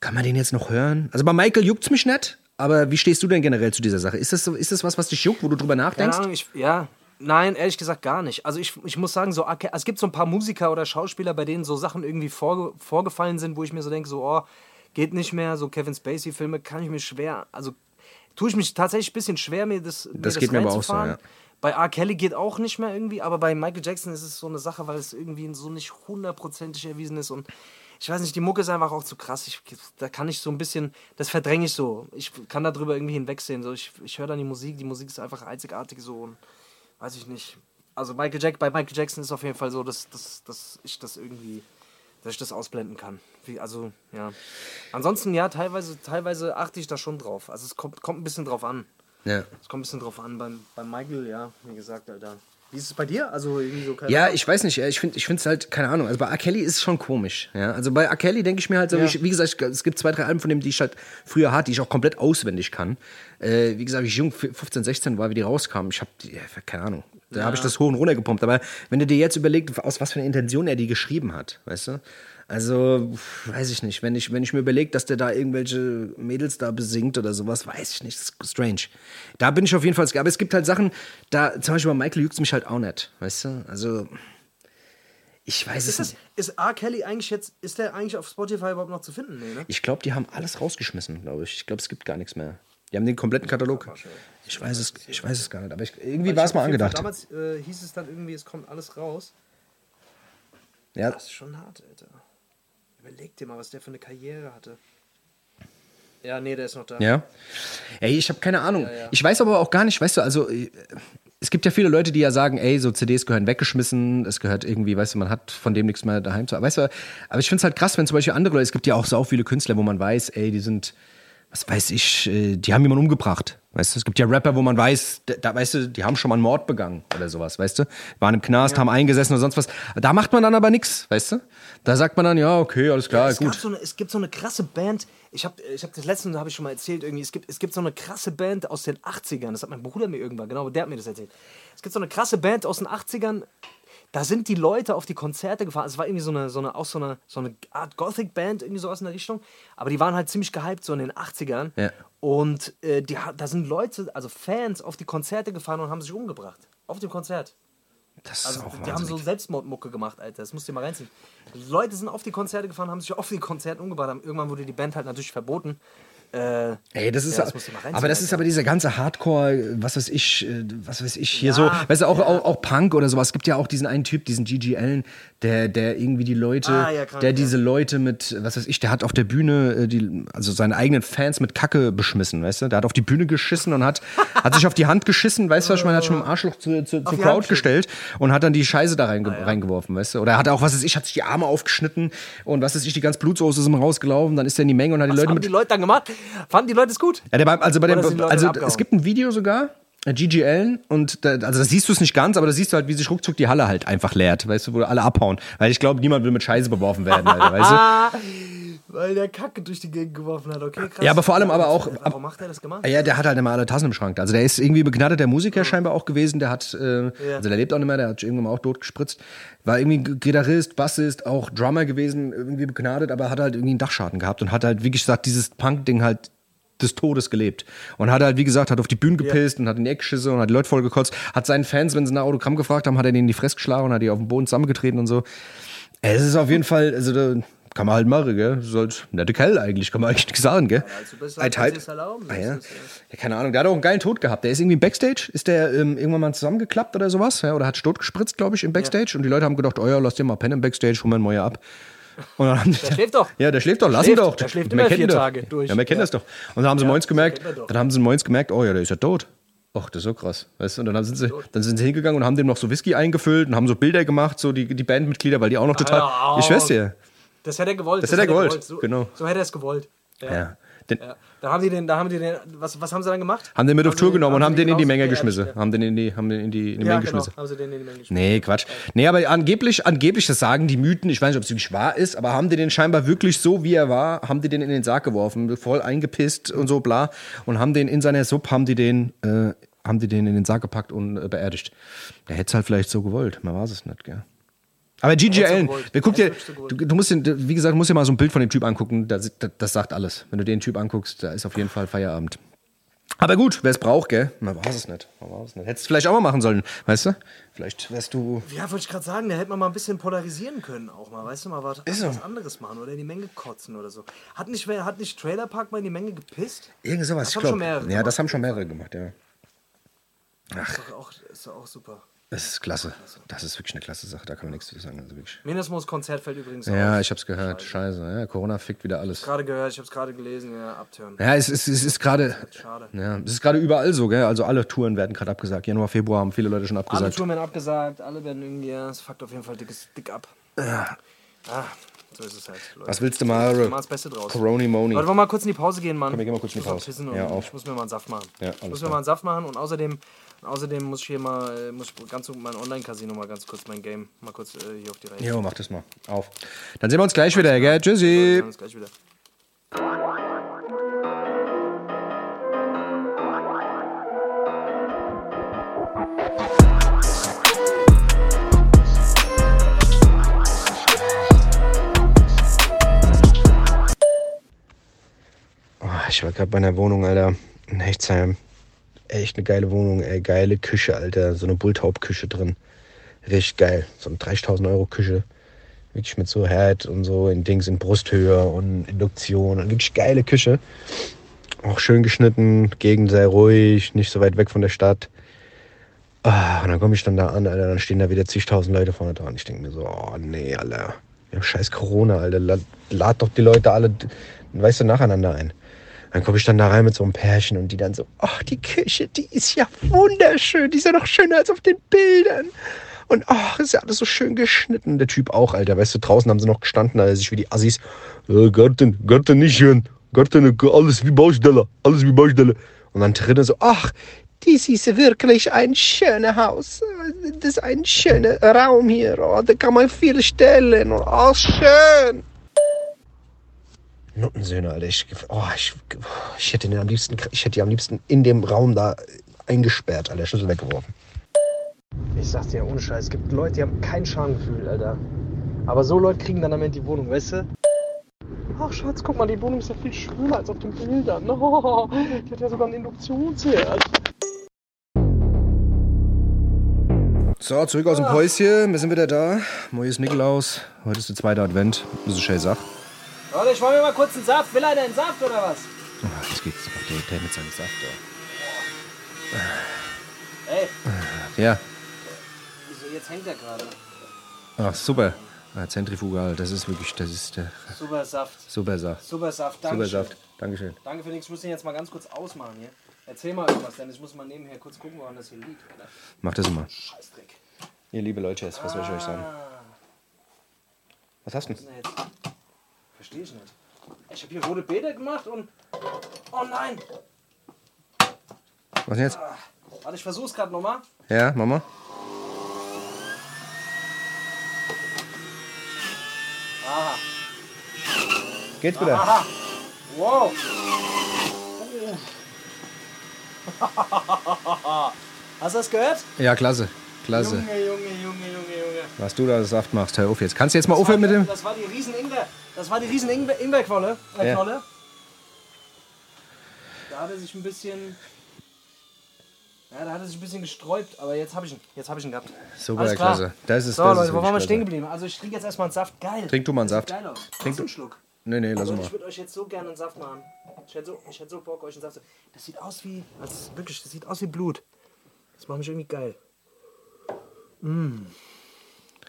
kann man den jetzt noch hören? Also bei Michael juckt's mich nicht, aber wie stehst du denn generell zu dieser Sache? Ist das, so, ist das was, was dich juckt, wo du drüber Keine nachdenkst? Ahnung, ich, ja. Nein, ehrlich gesagt gar nicht. Also ich, ich muss sagen, so, okay, es gibt so ein paar Musiker oder Schauspieler, bei denen so Sachen irgendwie vorge vorgefallen sind, wo ich mir so denke, so, oh, geht nicht mehr, so Kevin Spacey-Filme kann ich mir schwer, also tue ich mich tatsächlich ein bisschen schwer, mir das, mir Das geht mir aber auch so, ja. Bei R. Kelly geht auch nicht mehr irgendwie, aber bei Michael Jackson ist es so eine Sache, weil es irgendwie so nicht hundertprozentig erwiesen ist und ich weiß nicht, die Mucke ist einfach auch zu krass. Ich, da kann ich so ein bisschen, das verdränge ich so. Ich kann da drüber irgendwie hinwegsehen. So, ich ich höre dann die Musik, die Musik ist einfach einzigartig so und weiß ich nicht. Also Michael Jack, bei Michael Jackson ist auf jeden Fall so, dass, dass, dass ich das irgendwie, dass ich das ausblenden kann. Wie, also, ja. Ansonsten, ja, teilweise, teilweise achte ich da schon drauf. Also es kommt, kommt ein bisschen drauf an. Ja. Es kommt ein bisschen drauf an. Beim, beim Michael, ja, wie gesagt, Alter. Wie ist es bei dir? Also so Ja, ich weiß nicht, ja, ich finde ich es halt, keine Ahnung, also bei R. Kelly ist es schon komisch, ja, also bei R. Kelly denke ich mir halt so, Ja. ich, wie gesagt, es gibt zwei, drei Alben von dem, die ich halt früher hatte, die ich auch komplett auswendig kann, äh, wie gesagt, wie ich jung, 15, 16 war, wie die rauskamen, ich habe, ja, keine Ahnung, da habe ich das hoch und runter gepumpt, aber wenn du dir jetzt überlegst, aus was für einer Intention er die geschrieben hat, weißt du, also, weiß ich nicht. Wenn ich, wenn ich mir überlege, dass der da irgendwelche Mädels da besingt oder sowas, weiß ich nicht. Das ist strange. Da bin ich auf jeden Fall. Aber es gibt halt Sachen, da, zum Beispiel bei Michael juckt mich halt auch nicht. Weißt du? Also, ich weiß es Ist, das, nicht. ist R. Kelly eigentlich jetzt, ist der eigentlich auf Spotify überhaupt noch zu finden? Nee, ne? Ich glaube, die haben alles rausgeschmissen, glaube ich. Ich glaube, es gibt gar nichts mehr. Die haben den kompletten Katalog. Ich weiß es, ich weiß es gar nicht. Aber ich, irgendwie war es mal angedacht. Damals äh, hieß es dann irgendwie, es kommt alles raus. Ja, Das ist schon hart, Alter. Überleg dir mal, was der für eine Karriere hatte. Ja, nee, der ist noch da. Ja. Ey, ich habe keine Ahnung. Ja, ja. Ich weiß aber auch gar nicht, weißt du, also äh, es gibt ja viele Leute, die ja sagen, ey, so CDs gehören weggeschmissen, es gehört irgendwie, weißt du, man hat von dem nichts mehr daheim zu. Weißt du, aber ich finde es halt krass, wenn zum Beispiel andere Leute, es gibt ja auch so viele Künstler, wo man weiß, ey, die sind, was weiß ich, äh, die haben jemanden umgebracht. Weißt du, es gibt ja Rapper, wo man weiß, da, da weißt du, die haben schon mal einen Mord begangen oder sowas, weißt du? Waren im Knast, haben eingesessen oder sonst was. Da macht man dann aber nichts, weißt du? Da sagt man dann, ja, okay, alles klar, es, gab gut. so eine, es gibt so eine krasse Band, ich habe ich hab das letzte habe ich schon mal erzählt, irgendwie, es gibt, es gibt so eine krasse Band aus den 80ern, das hat mein Bruder mir irgendwann, genau, der hat mir das erzählt. Es gibt so eine krasse Band aus den 80ern, da sind die Leute auf die Konzerte gefahren. Es war irgendwie so eine, so eine, auch so eine, so eine Art Gothic-Band, irgendwie sowas in der Richtung. Aber die waren halt ziemlich gehypt, so in den 80ern. Ja. Und äh, die, da sind Leute, also Fans, auf die Konzerte gefahren und haben sich umgebracht. Auf dem Konzert. Das ist Also, auch die haben so. Selbstmordmucke gemacht, Alter. Das musst du dir mal reinziehen. Leute sind auf die Konzerte gefahren, haben sich auf die Konzerte umgebracht. Irgendwann wurde die Band halt natürlich verboten. Äh, Ey, das ist Ja, das musst du mal reinziehen, aber das ist aber dieser ganze Hardcore, was weiß ich, äh, was weiß ich hier so, weißt du auch, auch auch Punk oder sowas. Es gibt ja auch diesen einen Typ, diesen GG Allen, der der irgendwie die Leute, Ah, ja, krank, der ja. diese Leute mit, was weiß ich, der hat auf der Bühne äh, die also seine eigenen Fans mit Kacke beschmissen, weißt du? Der hat auf die Bühne geschissen und hat hat sich auf die Hand geschissen, weißt du, was ich meine, hat schon im Arschloch zu, zu, zur Crowd gestellt und hat dann die Scheiße da reinge Ah, reingeworfen, weißt du? Oder er hat auch was weiß ich, hat sich die Arme aufgeschnitten und was weiß ich, die ganze Blutsoße ist ihm rausgelaufen, dann ist er in die Menge und hat die was Leute haben mit die Leute dann gemacht? Fanden die Leute es gut? ja, der also bei dem, also es gibt ein Video sogar, äh, Gigi Allen, und da, also da siehst du es nicht ganz, aber da siehst du halt, wie sich ruckzuck die Halle halt einfach leert, weißt du, wo alle abhauen. Weil ich glaube, niemand will mit Scheiße beworfen werden, Alter, weißt du? (laughs) Weil der Kacke durch die Gegend geworfen hat, okay, krass. Ja, aber vor allem aber auch- Warum macht er das gemacht? Ja, der hat halt immer alle Tassen im Schrank. Also der ist irgendwie begnadeter Musiker scheinbar auch gewesen. Der hat, äh, also der lebt auch nicht mehr, der hat irgendwann mal auch tot gespritzt. War irgendwie Gitarrist, Bassist, auch Drummer gewesen, irgendwie begnadet, aber hat halt irgendwie einen Dachschaden gehabt und hat halt, wie gesagt, dieses Punk-Ding halt des Todes gelebt. Und hat halt, wie gesagt, hat auf die Bühne gepisst und hat in die Eckschisse und hat die Leute vollgekotzt. Hat seinen Fans, wenn sie nach Autogramm gefragt haben, hat er denen in die Fresse geschlagen und hat die auf den Boden zusammengetreten und so. Es ist auf jeden Fall, also kann man halt machen, gell? Das ist halt nette Kerl eigentlich, kann man eigentlich nichts sagen, gell? Also bist du Ein Type. Ah, ja. ja, keine Ahnung. Der hat auch einen geilen Tod gehabt. Der ist irgendwie im Backstage, ist der ähm, irgendwann mal zusammengeklappt oder sowas, ja? Oder hat Stot gespritzt, glaube ich, im Backstage. Und die Leute haben gedacht, oh ja, lass den mal pennen im Backstage, hol mal einen Moja ab. Und dann haben die, Der schläft doch. Ja, der schläft doch, lass schläft. ihn doch. Der schläft immer vier ihn doch. Tage durch. Ja, wir kennen Ja. das doch. Und dann haben sie moins gemerkt, dann haben sie moins gemerkt, oh ja, der ist ja tot. Ach, das ist so krass. Weißt du? Und dann sind, sie, dann sind sie hingegangen und haben dem noch so Whisky eingefüllt und haben so Bilder gemacht, so die, die Bandmitglieder, weil die auch noch total. hör auf. Ich schwör's dir. Das hätte er gewollt. Das hätte er gewollt, So, genau. So hätte er es gewollt. Ja. Ja. Den, Ja. Da haben die den, da haben die den, was, was haben sie dann gemacht? Haben den mit auf Haben Tour sie- genommen und haben sie den in die Menge geschmissen. Haben den in die, haben den in die, in die Ja, Menge genau, geschmissen. haben sie den in die Menge geschmissen. Nee, Quatsch. Nee, aber angeblich, angeblich, das sagen die Mythen, ich weiß nicht, ob es wirklich wahr ist, aber haben die den scheinbar wirklich so, wie er war, haben die den in den Sarg geworfen, voll eingepisst und so, bla. Und haben den in seiner Suppe, haben die den, äh, haben die den in den Sarg gepackt und äh, beerdigt. Der hätte es halt vielleicht so gewollt, man weiß es nicht, gell. Aber so Allen, wer guckt dir, du, du musst den, wie gesagt, du musst dir mal so ein Bild von dem Typ angucken, das, das, das sagt alles. Wenn du den Typ anguckst, da ist auf jeden Fall Feierabend. Aber gut, wer es braucht, gell? Man weiß es nicht. Man weiß es nicht. Hättest du vielleicht auch mal machen sollen, weißt du? Vielleicht wärst du. Ja, wollte ich gerade sagen, da hätte man mal ein bisschen polarisieren können auch mal, weißt du, mal was, Ist so. was anderes machen oder in die Menge kotzen oder so. Hat nicht, hat nicht Trailer Park mal in die Menge gepisst? Irgend sowas, Das ich haben glaube. schon mehrere Ja, gemacht. das haben schon mehrere gemacht, ja. Ist doch auch, ist doch auch super. Das ist klasse. Das ist wirklich eine klasse Sache, da kann man nichts zu sagen. Also wirklich. Konzert fällt übrigens Ja, aus. ich hab's gehört. Scheiße. Ja, Corona fickt wieder alles. gerade gehört, ich habe es gerade gelesen, ja, abtören. Ja, es ist, es ist gerade. Schade. Ja, es ist gerade überall so, gell? Also alle Touren werden gerade abgesagt. Januar, Februar haben viele Leute schon Alle abgesagt. Touren werden abgesagt, alle werden irgendwie, ja, es fuckt auf jeden Fall dickes, dick ab. Ja. Ah, so ist es halt. Leute. Was willst du mal? machen das Beste draus. Coroni Moni. Wollen wir mal kurz in die Pause gehen, Mann? Komm, wir gehen mal kurz in die Ich muss Pause. mal pissen und Ja, auf. Ich muss mir mal einen Saft machen. Ja, ich muss mir klar. mal einen Saft machen und außerdem, außerdem muss ich hier mal, äh, muss ich ganz mein Online-Casino mal ganz kurz mein Game mal kurz äh, hier auf die Reihe. Jo, mach das mal. Auf. Dann sehen wir uns gleich wieder, gell? Wir Tschüssi. sehen uns gleich wieder. Oh, ich war gerade bei einer Wohnung, Alter. In Hechtsheim. Echt eine geile Wohnung, ey. Geile Küche, Alter. So eine Bulltaub-Küche drin. Richtig geil. So eine 30.000 Euro Küche. Wirklich mit so Herd und so in Dings in Brusthöhe und Induktion. Und wirklich geile Küche. Auch schön geschnitten. Gegend sehr ruhig. Nicht so weit weg von der Stadt. Ah, und dann komme ich dann da an, Alter. Dann stehen da wieder zigtausend Leute vorne dran. Ich denke mir so, oh nee, Alter. Ja, scheiß Corona, Alter. Lad, lad doch die Leute alle, weißt du, nacheinander ein. Dann komme ich dann da rein mit so einem Pärchen und die dann so, ach, die Küche, die ist ja wunderschön, die ist ja noch schöner als auf den Bildern. Und ach, ist ja alles so schön geschnitten. Der Typ auch, Alter, weißt du, draußen haben sie noch gestanden, Alter, sich wie die Assis. Äh, Garten, Garten nicht schön. Garten, alles wie Baustelle, alles wie Baustelle. Und dann drinnen so, ach, dies ist wirklich ein schönes Haus. Das ist ein schöner Raum hier. Oh, da kann man viel stellen. Oh, schön. Nuttensöhne, Alter. Ich, oh, ich, ich, hätte den am liebsten, ich hätte die am liebsten in dem Raum da eingesperrt, Alter. Schlüssel weggeworfen. Ich sag's dir ohne Scheiß, es gibt Leute, die haben kein Schamgefühl, Alter. Aber so Leute kriegen dann am Ende die Wohnung, weißt du? Ach Schatz, guck mal, die Wohnung ist ja viel schöner als auf den Bildern. (laughs) Oh, die hat ja sogar einen Induktionsherd. So, zurück aus dem Päuschen. Wir sind wieder da. Neues Nikolaus. Heute ist der zweite Advent. Das ist schön Sache. Warte, ich mach mir mal kurz einen Saft. Will einer einen Saft oder was? Oh, jetzt geht's. Der, der mit seinem Saft. Ey, Ja. ja. wieso, jetzt hängt er gerade. Ach, super. Ah, Zentrifugal. Das ist wirklich, das ist der Super Saft. super Saft. Super Saft, danke. Super Saft. Dankeschön. Danke für nichts. Ich muss den jetzt mal ganz kurz ausmachen hier. Erzähl mal irgendwas, denn ich muss mal nebenher kurz gucken, woran das hier liegt. Alter. Mach das immer. Scheißdreck. Ihr liebe Leute, was soll ich euch sagen? Was hast du denn? Was ist denn jetzt? Verstehe ich nicht. Ich habe hier rote Bäder gemacht und. Oh nein! Was jetzt? Warte, ich versuch's gerade nochmal. Ja, Mama? Aha. Geht's wieder? Aha. Wow. (laughs) (laughs) Hast du das gehört? Ja, klasse. Klasse. Junge, Junge, Junge, Junge, Junge. Was du da Saft machst, hör auf jetzt. Kannst du jetzt mal aufhören mit dem? Das war die riesen Ingwer. Das war die riesen Ingwer, Ingwerknolle. Äh, Ja. Da hat er sich ein bisschen. Ja, da hat er sich ein bisschen gesträubt, aber jetzt habe ich ihn. Jetzt habe ich ihn gehabt. So Alles geil, klar. klasse. Das ist, So, das ist Leute, wo wirklich waren wir stehen geblieben? Also ich trinke jetzt erstmal einen Saft. Geil. Trink du mal einen Saft. Geil aus. Trink du- einen Schluck. Nee, nee, lass Also mal. ich würde euch jetzt so gerne einen Saft machen. Ich hätte so, ich hätte so Bock, euch einen Saft zu. Das sieht aus wie, als wirklich, das sieht aus wie Blut. Das macht mich irgendwie geil.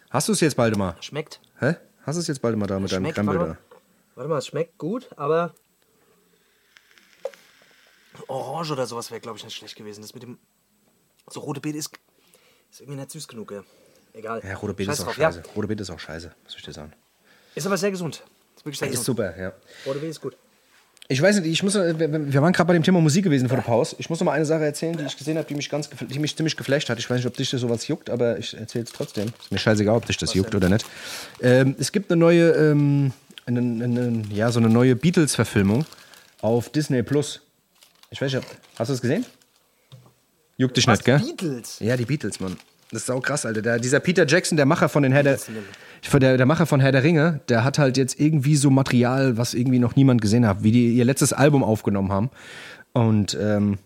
Hast du es jetzt bald mal? Schmeckt. Hä? Hast du es jetzt bald mal da mit deinem Schmeckt, Krempel warte da? mal. Warte mal, es schmeckt gut, aber Orange oder sowas wäre, glaube ich, nicht schlecht gewesen. Das mit dem so rote Beete ist, ist irgendwie nicht süß genug. Ja. Egal. Ja, rote Beete ist auch drauf. Ja, scheiße. Rote Beete ist auch scheiße, soll ich dir sagen. ist aber sehr gesund. Ist wirklich sehr Ist gesund. super, ja. Rote Beete ist gut. Ich weiß nicht, ich muss, äh, wir waren gerade bei dem Thema Musik gewesen vor der Pause. Ich muss noch mal eine Sache erzählen, die ich gesehen habe, die mich ganz, die mich ziemlich geflasht hat. Ich weiß nicht, ob dich das sowas juckt, aber ich erzähle es trotzdem. Ist mir scheißegal, ob dich das juckt oder nicht. Ähm, es gibt eine neue, ähm, eine, eine, ja, so eine neue Beatles-Verfilmung auf Disney Plus. Ich weiß nicht, hast du das gesehen? Juckt dich Was? nicht, gell? Beatles? Ja, die Beatles, Mann. Das ist auch krass, Alter. Der, dieser Peter Jackson, der Macher von den Herr der, der, der Macher von Herr der Ringe, der hat halt jetzt irgendwie so Material, was irgendwie noch niemand gesehen hat, wie die ihr letztes Album aufgenommen haben. Und ähm,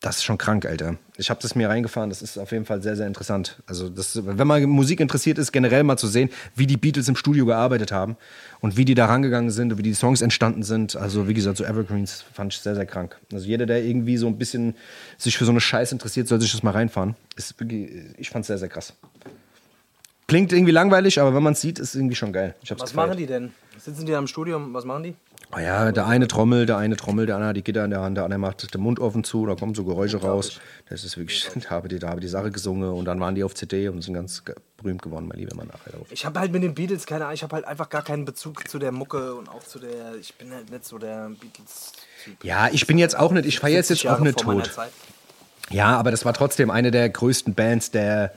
das ist schon krank, Alter. Ich habe das mir reingefahren, das ist auf jeden Fall sehr, sehr interessant. Also, das, wenn man Musik interessiert ist, generell mal zu sehen, wie die Beatles im Studio gearbeitet haben und wie die da rangegangen sind und wie die Songs entstanden sind. Also, wie gesagt, so Evergreens fand ich sehr, sehr krank. Also, jeder, der irgendwie so ein bisschen sich für so eine Scheiße interessiert, soll sich das mal reinfahren. Ist ich fand es sehr, sehr krass. Klingt irgendwie langweilig, aber wenn man es sieht, ist es irgendwie schon geil. Was gefeiert. machen die denn? Sitzen die da im Studium? Was machen die? Oh ja, der eine trommelt, der eine trommelt, der andere hat die Gitter in der Hand, der andere macht den Mund offen zu, da kommen so Geräusche raus. Das ist wirklich, (laughs) da habe die, da habe die Sache gesungen und dann waren die auf CD und sind ganz berühmt geworden, mein lieber Mann. Nachher drauf. Ich habe halt mit den Beatles keine Ahnung, ich habe halt einfach gar keinen Bezug zu der Mucke und auch zu der. Ich bin halt nicht so der Beatles-Typ. Ja, ich bin jetzt auch nicht, ich feiere jetzt, 70 jetzt auch nicht tot. Ja, aber das war trotzdem eine der größten Bands der,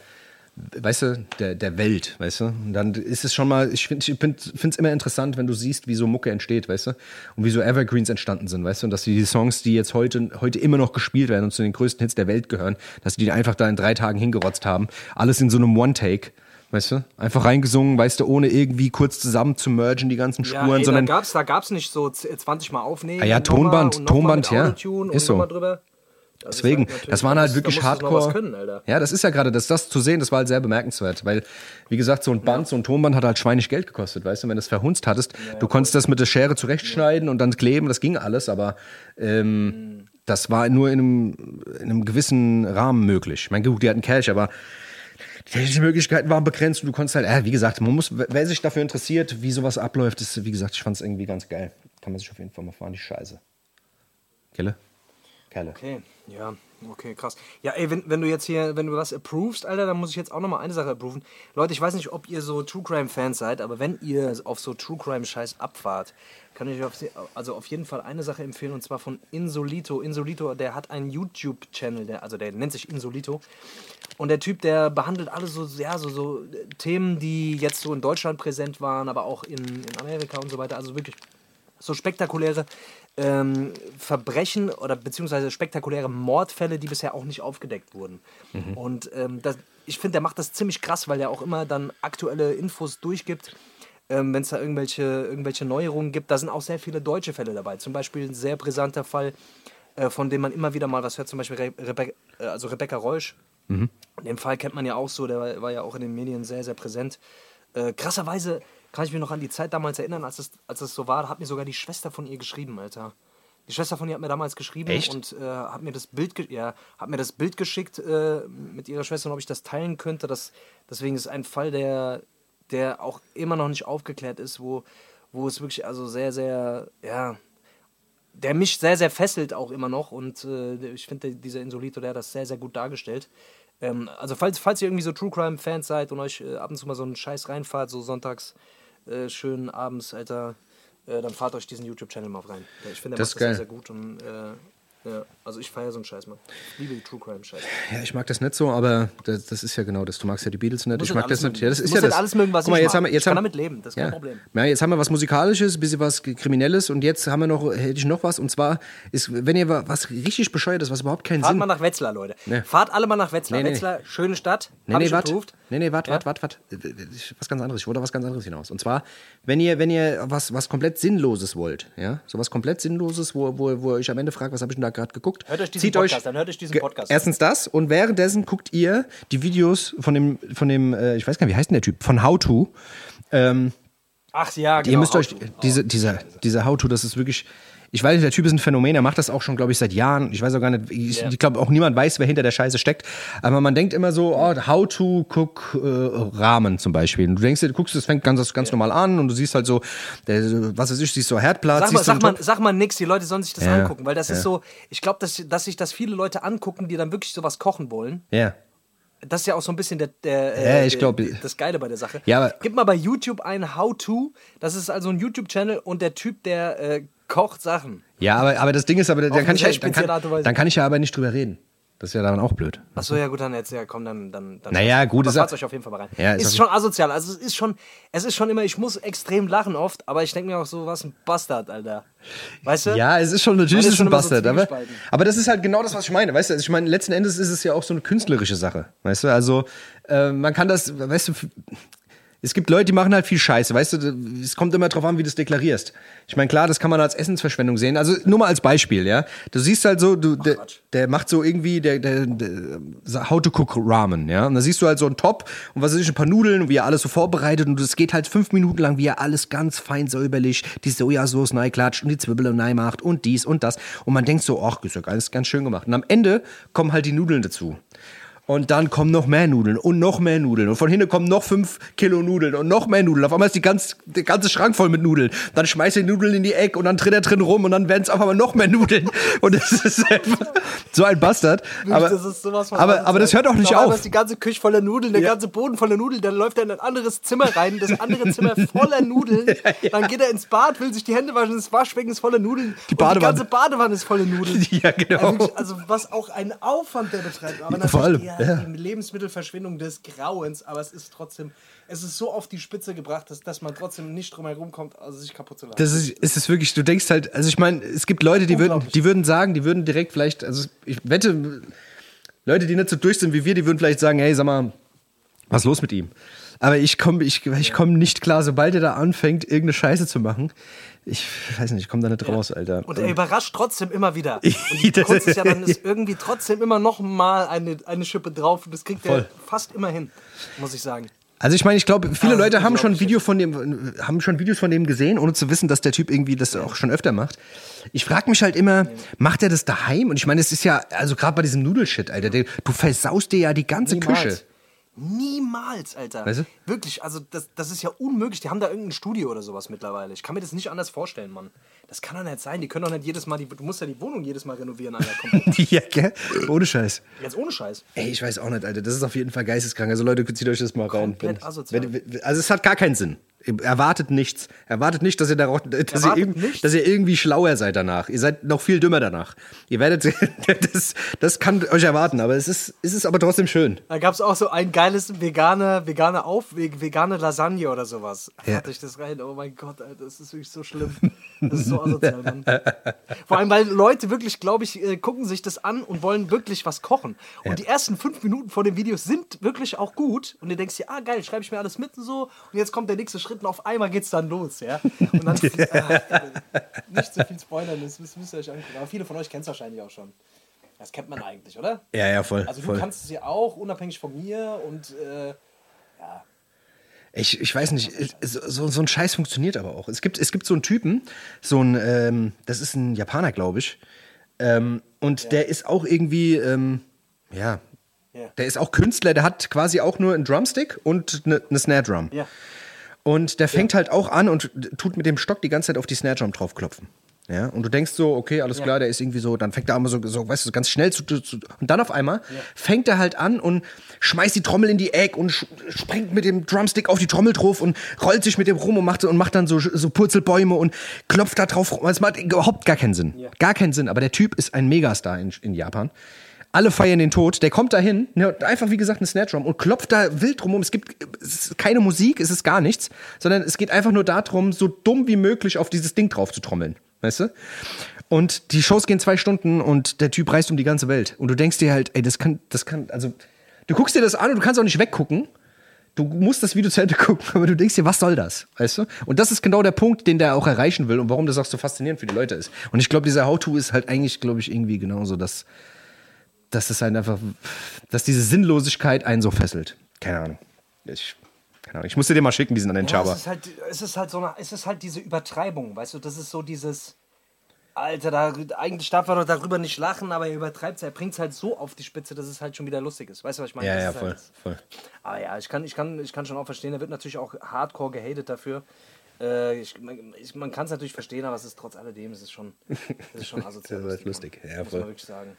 weißt du, der, der Welt, weißt du. Und dann ist es schon mal, ich finde es immer interessant, wenn du siehst, wie so Mucke entsteht, weißt du. Und wie so Evergreens entstanden sind, weißt du. Und dass die Songs, die jetzt heute, heute immer noch gespielt werden und zu den größten Hits der Welt gehören, dass die einfach da in drei Tagen hingerotzt haben. Alles in so einem One-Take. Weißt du? Einfach reingesungen, weißt du, ohne irgendwie kurz zusammen zu mergen, die ganzen Ja, Spuren, ey, sondern da gab's, da gab's nicht so z- 20 Mal aufnehmen. Ah ja, Tonband, Tonband, ja. Ist so. drüber. Das ist Deswegen, natürlich- das waren halt wirklich Hardcore. können, ja, das ist ja gerade, das, das zu sehen, das war halt sehr bemerkenswert, weil, wie gesagt, so ein Band, so ein Tonband hat halt schweinig Geld gekostet, weißt du, wenn du es verhunzt hattest, du konntest das mit der Schere zurechtschneiden und dann kleben, das ging alles, aber ähm, Mhm. das war nur in einem, in einem gewissen Rahmen möglich. Ich meine, gut, die hatten Cash, aber die technischen Möglichkeiten waren begrenzt und du konntest halt, äh, wie gesagt, man muss, wer sich dafür interessiert, wie sowas abläuft, ist, wie gesagt, ich fand es irgendwie ganz geil. Kann man sich auf jeden Fall mal fahren, die Scheiße. Kelle? Kerle. Okay, ja, okay, krass. Ja, ey, wenn, wenn du jetzt hier, wenn du was approvest, Alter, dann muss ich jetzt auch nochmal eine Sache approven. Leute, ich weiß nicht, ob ihr so True Crime Fans seid, aber wenn ihr auf so True Crime Scheiß abfahrt, kann ich euch auf, also auf jeden Fall eine Sache empfehlen und zwar von Insolito. Insolito, der hat einen YouTube-Channel, der, also der nennt sich Insolito. Und der Typ, der behandelt alle so, ja, so, so äh, Themen, die jetzt so in Deutschland präsent waren, aber auch in, in Amerika und so weiter. Also wirklich so spektakuläre ähm, Verbrechen oder beziehungsweise spektakuläre Mordfälle, die bisher auch nicht aufgedeckt wurden. Und ähm, das, ich finde, der macht das ziemlich krass, weil er auch immer dann aktuelle Infos durchgibt. Ähm, Wenn es da irgendwelche, irgendwelche Neuerungen gibt, da sind auch sehr viele deutsche Fälle dabei. Zum Beispiel ein sehr brisanter Fall, äh, von dem man immer wieder mal was hört, zum Beispiel Re Rebe äh, also Rebecca Reusch. Den Fall kennt man ja auch so, der war, war ja auch in den Medien sehr, sehr präsent. Äh, krasserweise kann ich mich noch an die Zeit damals erinnern, als es, als es so war, da hat mir sogar die Schwester von ihr geschrieben, Alter. Die Schwester von ihr hat mir damals geschrieben Echt? und äh, hat mir das Bild, ja, hat mir das Bild geschickt äh, mit ihrer Schwester und ob ich das teilen könnte. Das, deswegen ist ein Fall, der, der auch immer noch nicht aufgeklärt ist, wo, wo es wirklich also sehr, sehr, ja, der mich sehr, sehr fesselt auch immer noch und äh, ich finde, dieser Insolito, der hat das sehr, sehr gut dargestellt. Ähm, also falls, falls ihr irgendwie so True Crime Fans seid und euch äh, ab und zu mal so einen Scheiß reinfahrt, so sonntags äh, schön abends, Alter, äh, dann fahrt euch diesen YouTube-Channel mal rein. Ich finde, der Das macht ist das sehr, sehr gut und äh, ja, also ich feiere so einen Scheiß, Mann. Ich liebe die True Crime Scheiß. Ja, ich mag das nicht so, aber das, das ist ja genau das. Du magst ja die Beatles nicht. Muss Ich nicht mag das alles nicht. mögen. Ja, das Du ist ja nicht das. alles mögen, was Guck mal, ich jetzt mag. haben wir, jetzt Ich kann haben, damit leben, das ist kein ja. Problem. Ja, jetzt haben wir was Musikalisches, ein bisschen was Kriminelles und jetzt haben wir noch, hätte ich noch was. Und zwar ist, wenn ihr wa- was richtig bescheuertes, was überhaupt keinen Fahrt Sinn mal nach Wetzlar, Leute. Nee. Fahrt alle mal nach Wetzlar. Nee, nee. Wetzlar, schöne Stadt. Nee, nee, approved. Nee, nee, warte, Ja? warte, warte, warte. Was ganz anderes. Ich wollte was ganz anderes hinaus. Und zwar, wenn ihr, wenn ihr was, was komplett Sinnloses wollt, ja, so was komplett Sinnloses, wo, wo, wo ihr euch am Ende fragt, was habe ich denn da gerade geguckt. Hört euch diesen Zieht Podcast euch, an, hört euch diesen Podcast. Erstens das und währenddessen guckt ihr die Videos von dem, von dem, äh, ich weiß gar nicht, wie heißt denn der Typ? Von How To. Ach ja, genau. Ihr müsst euch, diese, dieser, dieser How-To, das ist wirklich, ich weiß nicht, der Typ ist ein Phänomen, er macht das auch schon, glaube ich, seit Jahren. Ich weiß auch gar nicht, ich, Ja. ich glaube auch niemand weiß, wer hinter der Scheiße steckt. Aber man denkt immer so, oh, How-To, guck, äh, Rahmen zum Beispiel. Und du denkst dir, du guckst, das fängt ganz, ganz normal an und du siehst halt so, der, was weiß ich, siehst so Herdplatz, Sag mal, sag, mal, sag mal nix, die Leute sollen sich das Ja, angucken, weil das ist so, ich glaube, dass, dass sich das viele Leute angucken, die dann wirklich sowas kochen wollen. Ja. Das ist ja auch so ein bisschen der, der, Ja, äh, ich glaub- der- das Geile bei der Sache. Ja, Gib mal bei YouTube ein How-To, das ist also ein YouTube-Channel und der Typ, der äh, kocht Sachen. Ja, aber, aber das Ding ist, aber dann kann, ich dann, kann, dann kann ich ja aber nicht drüber reden. Das ist ja dann auch blöd. Achso, ja gut, dann jetzt, ja komm, dann... dann, dann Naja, gut, ist euch auf jeden Fall mal rein. Ja, ist ist schon asozial, also es ist schon, es ist schon immer, ich muss extrem lachen oft, aber ich denke mir auch so, was ein Bastard, Alter. Weißt du? Ja, es ist schon natürlich ist ein immer so Bastard, aber, aber das ist halt genau das, was ich meine, weißt du? Also ich meine, letzten Endes ist es ja auch so eine künstlerische Sache, weißt du? Also äh, man kann das, weißt du, es gibt Leute, die machen halt viel Scheiße, weißt du? Es kommt immer drauf an, wie du es deklarierst. Ich meine, klar, das kann man als Essensverschwendung sehen. Also nur mal als Beispiel, ja? Du siehst halt so, du, der, Quatsch. der macht so irgendwie, der, der, der How to Cook Ramen, ja? Und da siehst du halt so einen Top und was ich, ein paar Nudeln und wie er alles so vorbereitet und es geht halt fünf Minuten lang, wie er alles ganz fein säuberlich, die Sojasauce neu klatscht und die Zwiebeln neu macht und dies und das. Und man denkt so, ach, ist ja alles ganz schön gemacht. Und am Ende kommen halt die Nudeln dazu. Und dann kommen noch mehr Nudeln und noch mehr Nudeln. Und von hinten kommen noch fünf Kilo Nudeln und noch mehr Nudeln. Auf einmal ist die ganz, der ganze Schrank voll mit Nudeln. Dann schmeißt er die Nudeln in die Ecke und dann tritt er drin rum und dann werden es auf einmal noch mehr Nudeln. (laughs) Und das ist einfach so ein Bastard. Aber, das ist sowas von aber, aber das hört auch nicht Auf auf. ist die ganze Küche voller Nudeln, der Ja. ganze Boden voller Nudeln, dann läuft er in ein anderes Zimmer rein, das andere Zimmer voller Nudeln. (laughs) Dann geht er ins Bad, will sich die Hände waschen, das Waschbecken ist voller Nudeln. Die Badewanne. die ganze Badewanne ist voller Nudeln. (laughs) Ja, genau. Also, also was auch ein Aufwand der betreibt. Aber Vor allem, natürlich ja. die Lebensmittelverschwendung des Grauens, aber es ist trotzdem, es ist so auf die Spitze gebracht, dass, dass man trotzdem nicht drum herum kommt, also sich kaputt zu lassen. Das ist, ist es wirklich, du denkst halt, also ich meine, es gibt Leute, die würden, die würden sagen, die würden direkt vielleicht, also ich wette, Leute, die nicht so durch sind wie wir, die würden vielleicht sagen, hey, sag mal, was ist los mit ihm? Aber ich komme ich, ich komm nicht klar, sobald er da anfängt, irgendeine Scheiße zu machen. Ich weiß nicht, ich komme da nicht raus, Alter. Und er überrascht trotzdem immer wieder. (laughs) Und die Kunst ist ja dann ist irgendwie trotzdem immer noch mal eine, eine Schippe drauf. Und das kriegt Voll. er fast immer hin, muss ich sagen. Also ich meine, ich glaube, viele Ah, Leute haben schon. Video von dem, haben schon Videos von dem gesehen, ohne zu wissen, dass der Typ irgendwie das auch schon öfter macht. Ich frage mich halt immer, macht er das daheim? Und ich meine, es ist ja, also gerade bei diesem Nudelshit, Alter, der, du versaust dir ja die ganze Küche. Niemals, Alter. Weißt du? Wirklich, also das, das ist ja unmöglich. Die haben da irgendein Studio oder sowas mittlerweile. Ich kann mir das nicht anders vorstellen, Mann. Das kann doch nicht sein. Die können doch nicht jedes Mal, die, du musst ja die Wohnung jedes Mal renovieren, Alter. (laughs) Ja, gell? Ohne Scheiß. Jetzt ohne Scheiß. Ey, ich weiß auch nicht, Alter. Das ist auf jeden Fall geisteskrank. Also Leute, zieht euch das mal rein. Komplett asozial. also es hat gar keinen Sinn. Erwartet nichts. Erwartet nicht, dass ihr, darauf, dass, ihr dass ihr irgendwie schlauer seid danach. Ihr seid noch viel dümmer danach. Ihr werdet, (laughs) das, das kann euch erwarten, aber es ist, es ist aber trotzdem schön. Da gab es auch so ein geiles vegane, vegane Auf, vegane Lasagne oder sowas. Ja. Hatte ich das rein? Oh mein Gott, Alter, das ist wirklich so schlimm. Das ist so asozial, Mann. (laughs) Vor allem, weil Leute wirklich, glaube ich, äh, gucken sich das an und wollen wirklich was kochen. Und Ja. die ersten fünf Minuten vor den Videos sind wirklich auch gut. Und du denkst dir, ah geil, schreibe ich mir alles mit und so. Und jetzt kommt der nächste Schritt und auf einmal geht's dann los, ja. Und dann (laughs) (laughs) ah, nicht so viel spoilern, das müsst, müsst ihr euch angucken. Aber viele von euch kennen es wahrscheinlich auch schon. Das kennt man eigentlich, oder? Ja, ja, voll. Also du voll. kannst es ja auch, unabhängig von mir und äh, ja. Ich, ich weiß nicht, so, so ein Scheiß funktioniert aber auch. Es gibt, es gibt so einen Typen, so ein, ähm, das ist ein Japaner, glaube ich. Ähm, und der ist auch irgendwie, ähm, ja, Ja. der ist auch Künstler, der hat quasi auch nur einen Drumstick und eine, eine Snare Drum. Ja. Und der fängt halt auch an und tut mit dem Stock die ganze Zeit auf die Snare Drum draufklopfen. Ja, und du denkst so, okay, alles klar, der ist irgendwie so, dann fängt er immer so, so weißt du, ganz schnell zu, zu und dann auf einmal fängt er halt an und schmeißt die Trommel in die Ecke und springt mit dem Drumstick auf die Trommel drauf und rollt sich mit dem rum und macht, und macht dann so, so Purzelbäume und klopft da drauf rum. Es macht überhaupt gar keinen Sinn. Gar keinen Sinn. Aber der Typ ist ein Megastar in, in Japan. Alle feiern den Tod. Der kommt dahin, ne, einfach wie gesagt eine Snare Drum und klopft da wild drum um. Es gibt es keine Musik, es ist gar nichts, sondern es geht einfach nur darum, so dumm wie möglich auf dieses Ding drauf zu trommeln. Weißt du? Und die Shows gehen zwei Stunden und der Typ reist um die ganze Welt. Und du denkst dir halt, ey, das kann, das kann, also, du guckst dir das an und du kannst auch nicht weggucken. Du musst das Video zu Ende (laughs) gucken, aber du denkst dir, was soll das? Weißt du? Und das ist genau der Punkt, den der auch erreichen will und warum das auch so faszinierend für die Leute ist. Und ich glaube, dieser How-To ist halt eigentlich, glaube ich, irgendwie genauso, dass, dass es halt einfach, dass diese Sinnlosigkeit einen so fesselt. Keine Ahnung. Ich, keine Ahnung. Ich musste dir mal schicken, diesen an den Ja, Chaba. es ist halt, es ist halt so eine, es ist halt diese Übertreibung, weißt du, das ist so dieses, Alter, da, eigentlich darf er doch darüber nicht lachen, aber er übertreibt es, er bringt es halt so auf die Spitze, dass es halt schon wieder lustig ist. Weißt du, was ich meine? Ja, Das ja, ist voll, Halt, voll. aber ja, ich kann, ich, kann, ich kann schon auch verstehen, er wird natürlich auch hardcore gehatet dafür. Äh, ich, man ich, man kann es natürlich verstehen, aber es ist trotz alledem, es ist schon, es ist schon (laughs) asozial. Das ist halt lustig. Ja, muss voll. man wirklich sagen.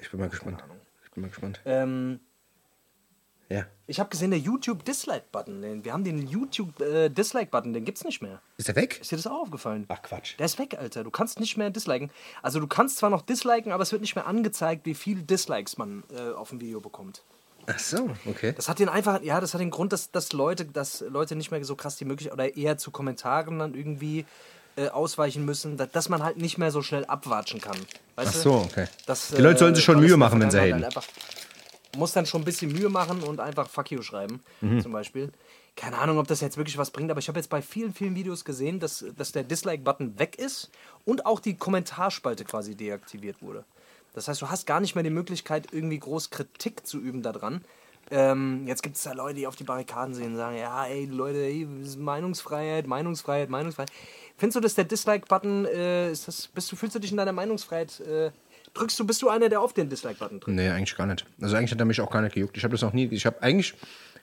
Ich bin mal gespannt. Ich bin mal gespannt. Ähm, Ja. ich habe gesehen, der YouTube-Dislike-Button, den- wir haben den YouTube-Dislike-Button, den gibt's nicht mehr. Ist der weg? Ist dir das auch aufgefallen? Ach Quatsch. Der ist weg, Alter. Du kannst nicht mehr disliken. Also du kannst zwar noch disliken, aber es wird nicht mehr angezeigt, wie viele Dislikes man äh, auf dem Video bekommt. Ach so, okay. Das hat den einfach, ja, das hat den Grund, dass, dass Leute, dass Leute nicht mehr so krass die Möglichkeit oder eher zu Kommentaren dann irgendwie äh, ausweichen müssen, dass, dass man halt nicht mehr so schnell abwatschen kann. Weißt Ach so, okay. Das, Die Leute sollen sich schon Mühe machen, wenn sie einfach- muss dann schon ein bisschen Mühe machen und einfach Fuck you schreiben, Mhm. zum Beispiel. Keine Ahnung, ob das jetzt wirklich was bringt, aber ich habe jetzt bei vielen, vielen Videos gesehen, dass, dass der Dislike-Button weg ist und auch die Kommentarspalte quasi deaktiviert wurde. Das heißt, du hast gar nicht mehr die Möglichkeit, irgendwie groß Kritik zu üben daran. Ähm, jetzt gibt es da Leute, die auf die Barrikaden sehen und sagen, ja, ey, Leute, ey, Meinungsfreiheit, Meinungsfreiheit, Meinungsfreiheit. Findest du, dass der Dislike-Button, äh, ist das, bist du, fühlst du dich in deiner Meinungsfreiheit, äh, drückst du, bist du einer, der auf den Dislike-Button drückt? Nee, eigentlich gar nicht. Also eigentlich hat er mich auch gar nicht gejuckt. Ich habe das noch nie. Ich habe eigentlich,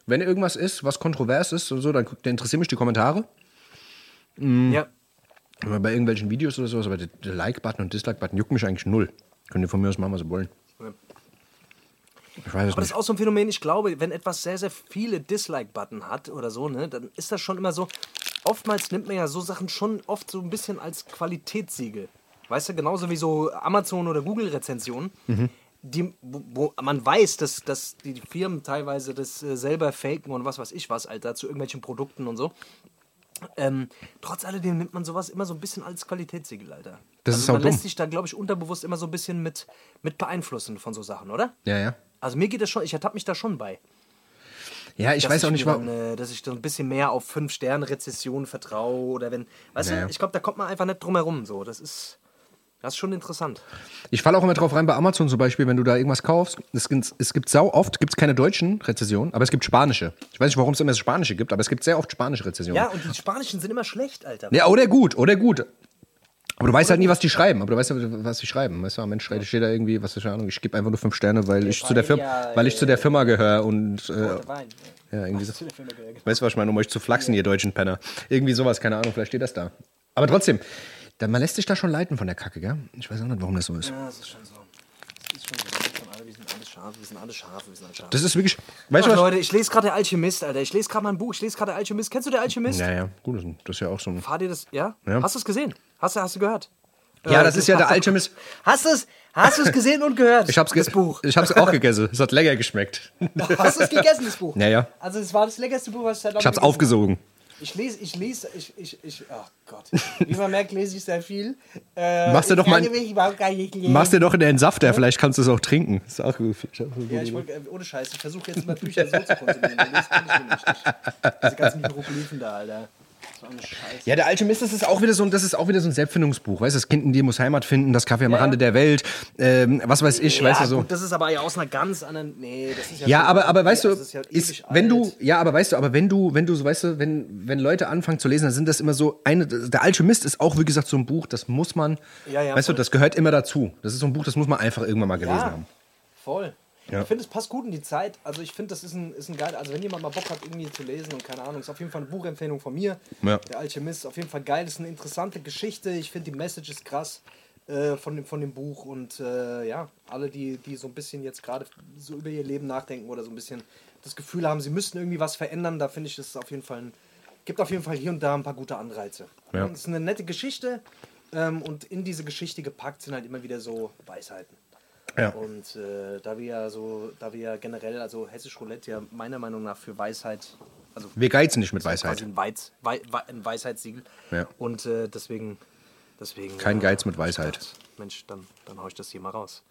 wenn irgendwas ist, was kontrovers ist und so, dann, dann interessieren mich die Kommentare. Mhm. Ja. Aber bei irgendwelchen Videos oder sowas, aber der, der Like-Button und Dislike-Button juckt mich eigentlich null. Könnt ihr von mir aus machen, was ihr wollen. Ich weiß es Aber das ist auch so ein Phänomen, ich glaube, wenn etwas sehr, sehr viele Dislike-Button hat oder so, ne, dann ist das schon immer so. Oftmals nimmt man ja so Sachen schon oft so ein bisschen als Qualitätssiegel. Weißt du, genauso wie so Amazon- oder Google-Rezensionen, die, wo, wo man weiß, dass, dass die Firmen teilweise das äh, selber faken und was weiß ich was, Alter, zu irgendwelchen Produkten und so. Ähm, trotz alledem nimmt man sowas immer so ein bisschen als Qualitätssiegel, Alter. Das also ist auch man dumm. lässt sich da, glaube ich, unterbewusst immer so ein bisschen mit, mit beeinflussen von so Sachen, oder? Ja, ja. Also mir geht das schon, ich ertappe mich da schon bei. Ja, ich Dass weiß auch nicht, warum. äh, dass ich so ein bisschen mehr auf 5-Sterne-Rezessionen vertraue oder wenn, weißt Naja. du, ich glaube, da kommt man einfach nicht drum herum. So. Das ist, das ist schon interessant. Ich falle auch immer drauf rein bei Amazon zum Beispiel, wenn du da irgendwas kaufst. Es gibt, es gibt sau oft, gibt es keine deutschen Rezessionen, aber es gibt spanische. Ich weiß nicht, warum es immer spanische gibt, aber es gibt sehr oft spanische Rezessionen. Ja, und die Spanischen sind immer schlecht, Alter. Ja, oder gut, oder gut. Aber du weißt halt nie, was die schreiben. Aber du weißt ja, was die schreiben. Weißt du, am Mensch steht da irgendwie, was ist keine Ahnung, ich gebe einfach nur fünf Sterne, weil ich zu der Firma, weil ich zu der Firma gehöre und äh, ja, irgendwie so. Weißt du, was ich meine, um euch zu flachsen, ihr deutschen Penner. Irgendwie sowas, keine Ahnung, vielleicht steht das da. Aber trotzdem, man lässt sich da schon leiten von der Kacke, gell? Ich weiß auch nicht, warum das so ist. Ja, das ist schon so. Das ist schon so. Wir sind, schon alle, wir sind alle Schafe, wir sind alle Schafe, wir sind alle Schafe. Das ist wirklich, weißt du was? Leute, ich lese gerade der Alchemist, Alter. Ich lese gerade mein Buch, ich lese gerade der Alchemist. Kennst du der Alchemist? Ja, ja, gut, das ist- ja auch so ein. Fahr dir das, ja? Ja. Hast du es gesehen? Hast du, hast du gehört? Ja, Äh, das ist ja der Alchemist. Hast du es hast gesehen und gehört? (laughs) Ich hab's, ge das Buch. ich hab's auch gegessen. Es hat lecker geschmeckt. (laughs) Hast du es gegessen, das Buch? Ja, ja. Also es war das leckerste Buch, was ich seit langem Ich hab's aufgesogen. Ich lese, ich lese, ich, ich, ich, ach Gott. Wie man merkt, lese ich sehr viel. Äh, Machst du doch mal-. Machst dir doch in den Safter, vielleicht kannst du es auch trinken. Ist auch gut. Ja, ich wollte, äh, ohne Scheiß, ich versuche jetzt mal Bücher so zu konsumieren. Das kann ich nämlich nicht. Diese ganzen Hieroglyphen da, Alter. So eine Scheiße. Ja, der Alchemist, das ist auch wieder so ein, das ist auch wieder so ein Selbstfindungsbuch. Weißt du, das Kind in dir muss Heimat finden, das Kaffee am Ja, Rande ja. der Welt, ähm, was weiß ich, weißt du so. gut, das ist aber ja aus einer ganz anderen. Nee, das ist ja. Ja, aber, aber weißt du, ist ja ist, wenn du, ja, aber weißt du, aber wenn du, wenn du, so, weißt du, wenn, wenn Leute anfangen zu lesen, dann sind das immer so eine, der Alchemist ist auch, wie gesagt, so ein Buch, das muss man, Ja, ja, weißt du, voll. das gehört immer dazu. Das ist so ein Buch, das muss man einfach irgendwann mal gelesen Ja, haben. voll. Ja. Ich finde, es passt gut in die Zeit. Also ich finde, das ist ein, ist ein geil. Also wenn jemand mal Bock hat, irgendwie zu lesen und keine Ahnung, ist auf jeden Fall eine Buchempfehlung von mir. Ja. Der Alchemist ist auf jeden Fall geil. ist eine interessante Geschichte. Ich finde, die Message ist krass äh, von, dem, von dem Buch. Und äh, ja, alle, die, die so ein bisschen jetzt gerade so über ihr Leben nachdenken oder so ein bisschen das Gefühl haben, sie müssten irgendwie was verändern, da finde ich, das ist auf jeden Fall ein, gibt auf jeden Fall hier und da ein paar gute Anreize. Ja. Es ist eine nette Geschichte. Ähm, und in diese Geschichte gepackt sind halt immer wieder so Weisheiten. Ja. Und äh, da wir ja so, da wir ja generell, also Hessisch Roulette ja meiner Meinung nach für Weisheit, also Wir geizen nicht mit Weisheit. ein, Weiz, Wei, Wei, ein Weisheitssiegel. Ja. Und äh, deswegen, deswegen. Kein äh, Geiz mit ich Weisheit. Mensch, dann, dann hau ich das hier mal raus.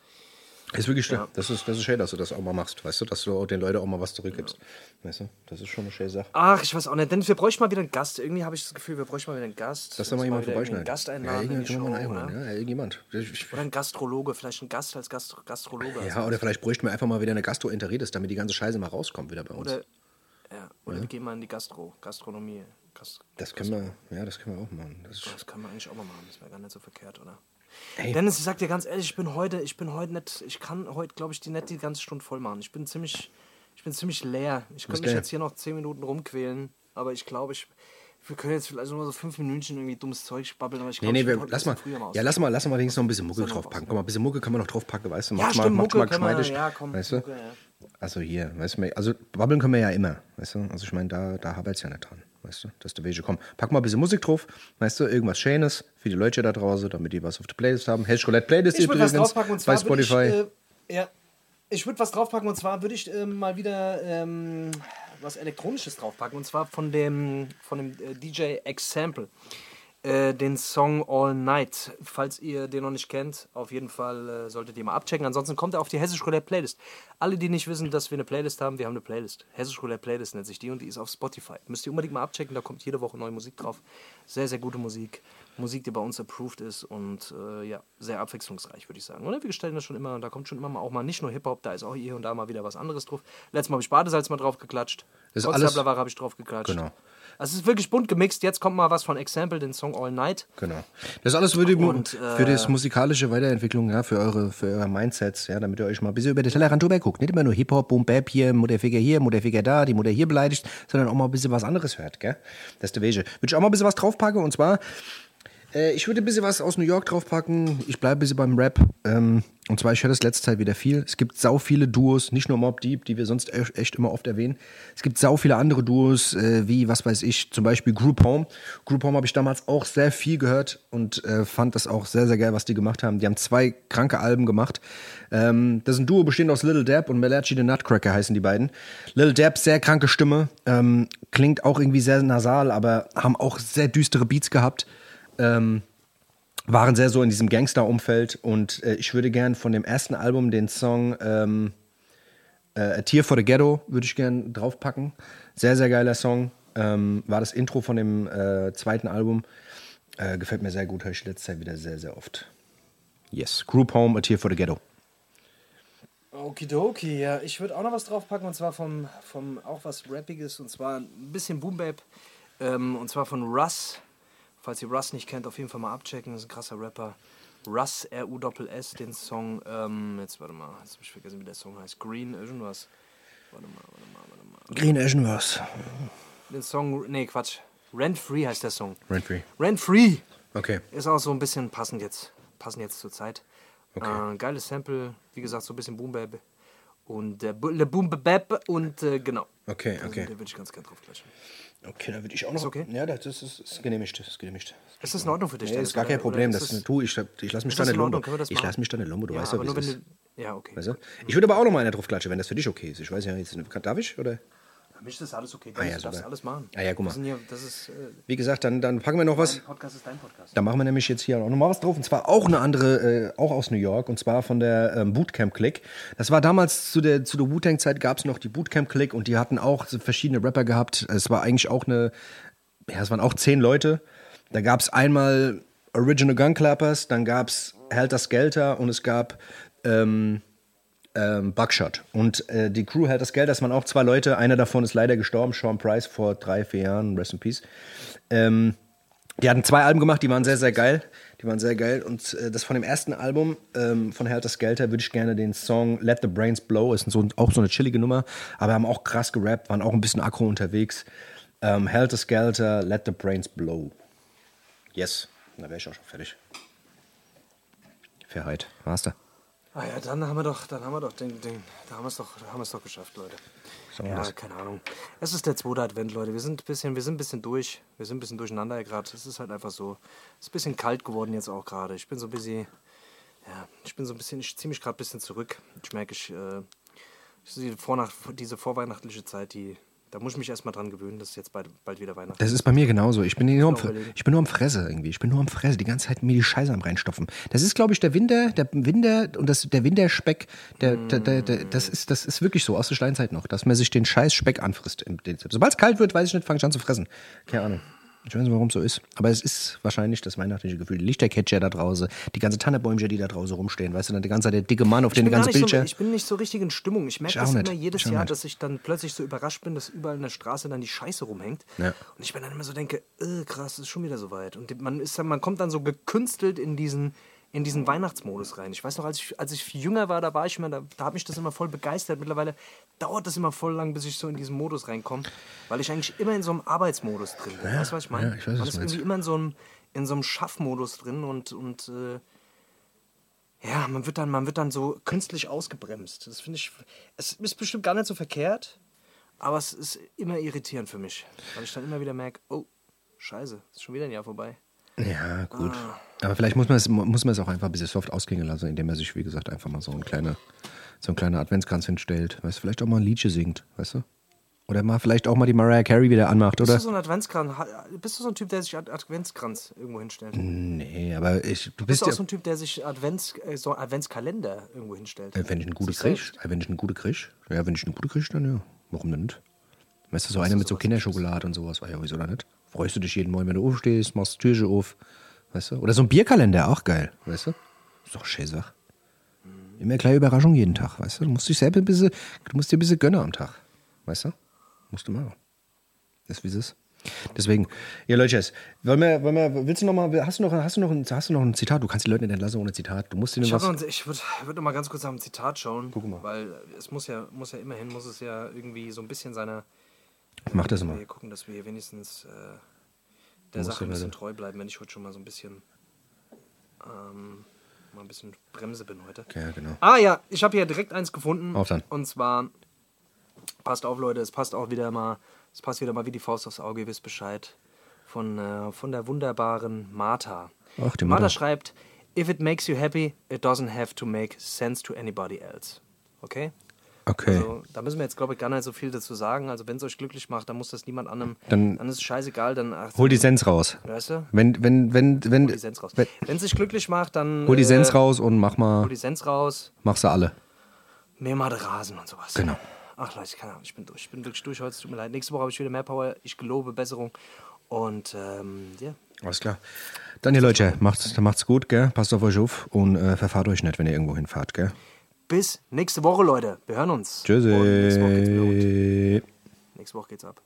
Ist wirklich schön. Das, ist, das ist schön, dass du das auch mal machst, weißt du, dass du auch den Leuten auch mal was zurückgibst. Weißt du, das ist schon eine schöne Sache. Ach, ich weiß auch nicht, denn wir bräuchten mal wieder einen Gast. Irgendwie habe ich das Gefühl, wir bräuchten mal wieder einen Gast. Dass da mal jemand vorbeischneidet. Gast ja, einladen in die irgendjemand Show, einholen, oder? ja, irgendjemand. Oder ein Gastrologe, vielleicht ein Gast als Gast Gastrologe. Ja, oder vielleicht bräuchten wir einfach mal wieder eine Gastroenteritis, damit die ganze Scheiße mal rauskommt wieder bei uns. Oder, ja, oder wir gehen mal in die Gastro, Gastronomie. Gast, das können wir, ja, das können wir auch machen. Das das kann man eigentlich auch mal machen, das wäre gar nicht so verkehrt, oder? Ey. Dennis, ich sag dir ganz ehrlich, ich bin heute, ich bin heute nicht, ich kann heute, glaube ich, die nicht die ganze Stunde voll machen. Ich bin ziemlich, ich bin ziemlich leer. Ich könnte mich jetzt hier noch zehn Minuten rumquälen, aber ich glaube, ich, wir können jetzt vielleicht nur so fünf Minütchen irgendwie dummes Zeug babbeln, aber ich nee, glaube, nee, ich wir, lass mal, mal ja, lass mal, lass mal wenigstens noch ein bisschen Mucke draufpacken. Guck mal, ein bisschen Mucke kann man noch draufpacken, weißt du? Ja, Macht's mal, Mucke mal geschmeidig, ja, komm, weißt du? Mucke, ja. Also hier, weißt du, also babbeln können wir ja immer, weißt du? Also ich meine, da, da habt's ja nicht dran, weißt du, dass der Wege kommt. Pack mal ein bisschen Musik drauf, weißt du, irgendwas Schönes für die Leute da draußen, damit die was auf der Playlist haben. Hash Roulette Playlist Ich übrigens draufpacken und bei zwar ich, Spotify. äh, ja, ich würde was draufpacken und zwar würde ich ähm, mal wieder ähm, was Elektronisches draufpacken und zwar von dem von dem äh, DJ Example. Äh, den Song All Night. Falls ihr den noch nicht kennt, auf jeden Fall äh, solltet ihr mal abchecken. Ansonsten kommt er auf die Hessisch Roulette Playlist. Alle, die nicht wissen, dass wir eine Playlist haben, wir haben eine Playlist. Hessisch Roulette Playlist nennt sich die und die ist auf Spotify. Müsst ihr unbedingt mal abchecken, da kommt jede Woche neue Musik drauf. Sehr, sehr gute Musik. Musik, die bei uns approved ist und äh, ja, sehr abwechslungsreich, würde ich sagen. Oder wir gestalten das schon immer, da kommt schon immer mal auch mal nicht nur Hip-Hop, da ist auch hier und da mal wieder was anderes drauf. Letztes Mal habe ich Badesalz mal drauf geklatscht. Das ist alles- habe ich drauf geklatscht. Genau. Also es ist wirklich bunt gemixt. Jetzt kommt mal was von Example, den Song All Night. Genau. Das alles für die, Und, äh, für das musikalische Weiterentwicklung, ja, für eure, für eure Mindsets, ja, damit ihr euch mal ein bisschen über den Tellerrand drüber guckt. Nicht immer nur Hip-Hop, Boom, Bap hier, Mutterficker hier, Mutterficker da, die Mutter hier beleidigt, sondern auch mal ein bisschen was anderes hört, gell? Das ist der Wege. Würde ich auch mal ein bisschen was draufpacken und zwar, äh, ich würde ein bisschen was aus New York draufpacken. Ich bleibe ein bisschen beim Rap. Ähm, und zwar, ich höre das letzte Zeit wieder viel. Es gibt sau viele Duos, nicht nur Mob Deep, die wir sonst echt immer oft erwähnen. Es gibt sau viele andere Duos, äh, wie, was weiß ich, zum Beispiel Group Home. Group Home habe ich damals auch sehr viel gehört und äh, fand das auch sehr, sehr geil, was die gemacht haben. Die haben zwei kranke Alben gemacht. Ähm, das ist ein Duo bestehend aus Little Dab und Malachi the Nutcracker heißen die beiden. Little Dab, sehr kranke Stimme, ähm, klingt auch irgendwie sehr nasal, aber haben auch sehr düstere Beats gehabt. Ähm, waren sehr so in diesem Gangster-Umfeld und äh, ich würde gern von dem ersten Album den Song ähm, äh, A Tear for the Ghetto würde ich gern draufpacken. Sehr, sehr geiler Song. Ähm, war das Intro von dem äh, zweiten Album. Äh, gefällt mir sehr gut, höre ich letzte Zeit wieder sehr, sehr oft. Yes, Group Home, A Tear for the Ghetto. Okidoki, ja. Ich würde auch noch was draufpacken und zwar vom, vom auch was Rappiges und zwar ein bisschen Boom Bap. Ähm, und zwar von Russ. Falls ihr Russ nicht kennt, auf jeden Fall mal abchecken. Das ist ein krasser Rapper. Russ, R-U-S-S, den Song, ähm, jetzt warte mal, jetzt habe ich vergessen, wie der Song heißt. Green, irgendwas. Warte mal, warte mal, warte mal. Green Oceanverse. Den Song, nee, Quatsch. Rent Free heißt der Song. Rent Free. Rent Free Okay. ist auch so ein bisschen passend jetzt. Passend jetzt zur Zeit. Okay. Äh, geiles Sample, wie gesagt, so ein bisschen Boom Bap. Und äh, Le Boom Bap und äh, genau. Okay, Also, okay. Da würde ich ganz gerne drauf klatschen. Okay, da würde ich auch noch. okay? Ja, das ist, ist, ist genehmigt. Das ist genehmigt. Ist das in Ordnung für dich? Nee, Dennis, ist gar kein oder- Problem. oder Das ist tu ich. Ich lasse mich ist da nicht lumpen. Ich lasse mich da nicht lumpen. Du Ja, weißt ja, wie es ist. du. Ja, okay. Weißt du? Ich würde aber auch noch mal einer drauf klatschen, wenn das für dich okay ist. Ich weiß ja jetzt, darf ich? Oder? Für mich ist das alles okay. Ah, ja, du darfst alles machen. Ah, ja, guck mal. Hier, ist, äh, Wie gesagt, dann, dann packen wir noch was. dein Podcast ist dein Podcast. Da machen wir nämlich jetzt hier auch noch mal was drauf. Und zwar auch eine andere, äh, auch aus New York. Und zwar von der ähm, Bootcamp Click. Das war damals zu der, zu der Wu-Tang-Zeit gab es noch die Bootcamp Click. Und die hatten auch verschiedene Rapper gehabt. Es war eigentlich auch eine, ja, es waren auch zehn Leute. Da gab es einmal Original Gun Clappers, dann gab es Helter Skelter und es gab ähm, ähm, Buckshot. Und äh, die Crew hält das Geld, das waren auch zwei Leute. Einer davon ist leider gestorben, Sean Price, vor drei, vier Jahren, Rest in Peace. Ähm, die hatten zwei Alben gemacht, die waren sehr, sehr geil. Die waren sehr geil. Und äh, das von dem ersten Album ähm, von Helter Skelter würde ich gerne den Song Let the Brains Blow, ist so, auch so eine chillige Nummer, aber haben auch krass gerappt, waren auch ein bisschen aggro unterwegs. Ähm, Helter Skelter, Let the Brains Blow. Yes, da wäre ich auch schon fertig. Fairheit, da. Ah ja, dann haben wir doch, dann haben wir doch den, den da haben wir es doch, da haben wir es doch geschafft, Leute. Wir Ja, was. keine Ahnung. Es ist der zweite Advent, Leute. Wir sind ein bisschen, wir sind ein bisschen durch. Wir sind ein bisschen durcheinander gerade. Es ist halt einfach so. Es ist ein bisschen kalt geworden jetzt auch gerade. Ich bin so ein bisschen, ja, ich bin so ein bisschen, ich ziehe mich gerade ein bisschen zurück. Ich merke, ich, äh, sehe Vornacht, diese vorweihnachtliche Zeit, die, Da muss ich mich erstmal dran gewöhnen, dass es jetzt bald, bald wieder Weihnachten Das ist bei mir genauso. Ich bin, nur am, ich bin nur am Fresse irgendwie. Ich bin nur am Fresse. Die ganze Zeit mir die Scheiße am reinstopfen. Das ist, glaube ich, der Winter, der Winter und das, der Winterspeck, der, der, der, der, das, ist, das ist wirklich so aus der Steinzeit noch, dass man sich den scheiß Speck anfrisst. Sobald es kalt wird, weiß ich nicht, fange ich an zu fressen. Keine Ahnung. Ich weiß nicht, warum es so ist. Aber es ist wahrscheinlich das weihnachtliche Gefühl. Die Lichterketscher da draußen, die ganze Tannebäumchen, die da draußen rumstehen. Weißt du, dann die ganze Zeit der dicke Mann auf den ganzen nicht so, Bildschirm. ich bin nicht so richtig in Stimmung. Ich merke Ich das nicht. immer jedes Jahr, nicht. dass ich dann plötzlich so überrascht bin, dass überall in der Straße dann die Scheiße rumhängt. Ja. Und ich bin dann immer so denke, äh, krass, es ist schon wieder soweit. Und man, ist dann, man kommt dann so gekünstelt in diesen, in diesen Weihnachtsmodus rein. Ich weiß noch, als ich, als ich jünger war, da war ich immer, da, da hat mich das immer voll begeistert. Mittlerweile dauert das immer voll lang, bis ich so in diesen Modus reinkomme, weil ich eigentlich immer in so einem Arbeitsmodus drin bin. weißt du, was ich meine? ja, ich weiß, man ist irgendwie immer in so einem, in so einem Schaffmodus drin und, und äh, ja, man wird dann, man wird dann so künstlich ausgebremst. Das finde ich, es ist bestimmt gar nicht so verkehrt, aber es ist immer irritierend für mich, weil ich dann immer wieder merke, oh, scheiße, ist schon wieder ein Jahr vorbei. Ja, gut. Aber vielleicht muss man, es, muss man es auch einfach ein bisschen soft ausklingen lassen, indem er sich, wie gesagt, einfach mal so ein kleiner, so ein kleiner Adventskranz hinstellt. Weißt du, vielleicht auch mal ein Liedchen singt, weißt du? Oder mal vielleicht auch mal die Mariah Carey wieder anmacht, Bist oder? du so ein Adventskranz? Bist du so ein Typ, der sich Ad- Adventskranz irgendwo hinstellt? Nee, aber ich, du Bist bist du auch ja. so ein Typ, der sich Advents, äh, so einen Adventskalender irgendwo hinstellt? Äh, Wenn ich eine gute krieg, äh, wenn ich eine gute krieg, ja, wenn ich eine gute krieg, dann ja. Warum denn nicht? Weißt du, so eine mit so Kinderschokolade und sowas, war ja wieso da nicht? Freust du dich jeden Morgen, wenn du aufstehst, machst Türchen auf, weißt du? Oder so ein Bierkalender, auch geil, weißt du? Ist doch schön Sach. Immer gleich Überraschung jeden Tag, weißt du? Du musst dich selber ein bisschen, du musst dir ein bisschen gönnen am Tag, weißt du? Musst du machen. Das ist wie es ist. Deswegen, ja Leute, wollen wir, wollen wir, willst du noch mal, hast du noch, hast du noch, ein, hast du noch ein Zitat? Du kannst die Leute nicht entlassen ohne Zitat. Du musst ihnen Ich, was. noch ich würde würd noch mal ganz kurz nach einem Zitat schauen, Guck mal. weil es muss ja, muss ja immerhin, muss es ja irgendwie so ein bisschen seiner Mach das wir mal. hier gucken, dass wir hier wenigstens äh, der Sache ein bisschen treu bleiben, wenn ich heute schon mal so ein bisschen ähm, mal ein bisschen Bremse bin heute. Ja, genau. Ah ja, ich habe hier direkt eins gefunden. Auf dann. Und zwar, passt auf Leute, es passt auch wieder mal, es passt wieder mal wie die Faust aufs Auge, ihr wisst Bescheid. Von, äh, von der wunderbaren Martha. Ach, die Martha Mutter. schreibt, if it makes you happy, it doesn't have to make sense to anybody else. Okay? Okay. Also, da müssen wir jetzt, glaube ich, gar nicht so viel dazu sagen. Also, wenn es euch glücklich macht, dann muss das niemand anderem. Dann- dann ist es scheißegal. Dann, ach, Hol die Sens raus. Weißt du? Wenn, wenn, wenn, wenn. Hol die Sens raus. wenn- es sich glücklich macht, dann. Hol die äh, Sens raus und mach Hol mal, die Sens raus. mach sie alle. Mehr mal Rasen und sowas. Genau. Ach Leute, ich, kann, ich bin durch. Ich bin wirklich durch heute. Tut mir leid. Nächste Woche habe ich wieder mehr Power. Ich gelobe Besserung. Und ähm, ja. Alles klar. Dann ihr Leute, macht's, macht's gut, gell? Passt auf euch auf und äh, verfahrt euch nicht, wenn ihr irgendwo hinfahrt, gell? Bis nächste Woche, Leute. Wir hören uns. Tschüssi. Und nächste Woche geht's wieder rund. Nächste Woche geht's ab.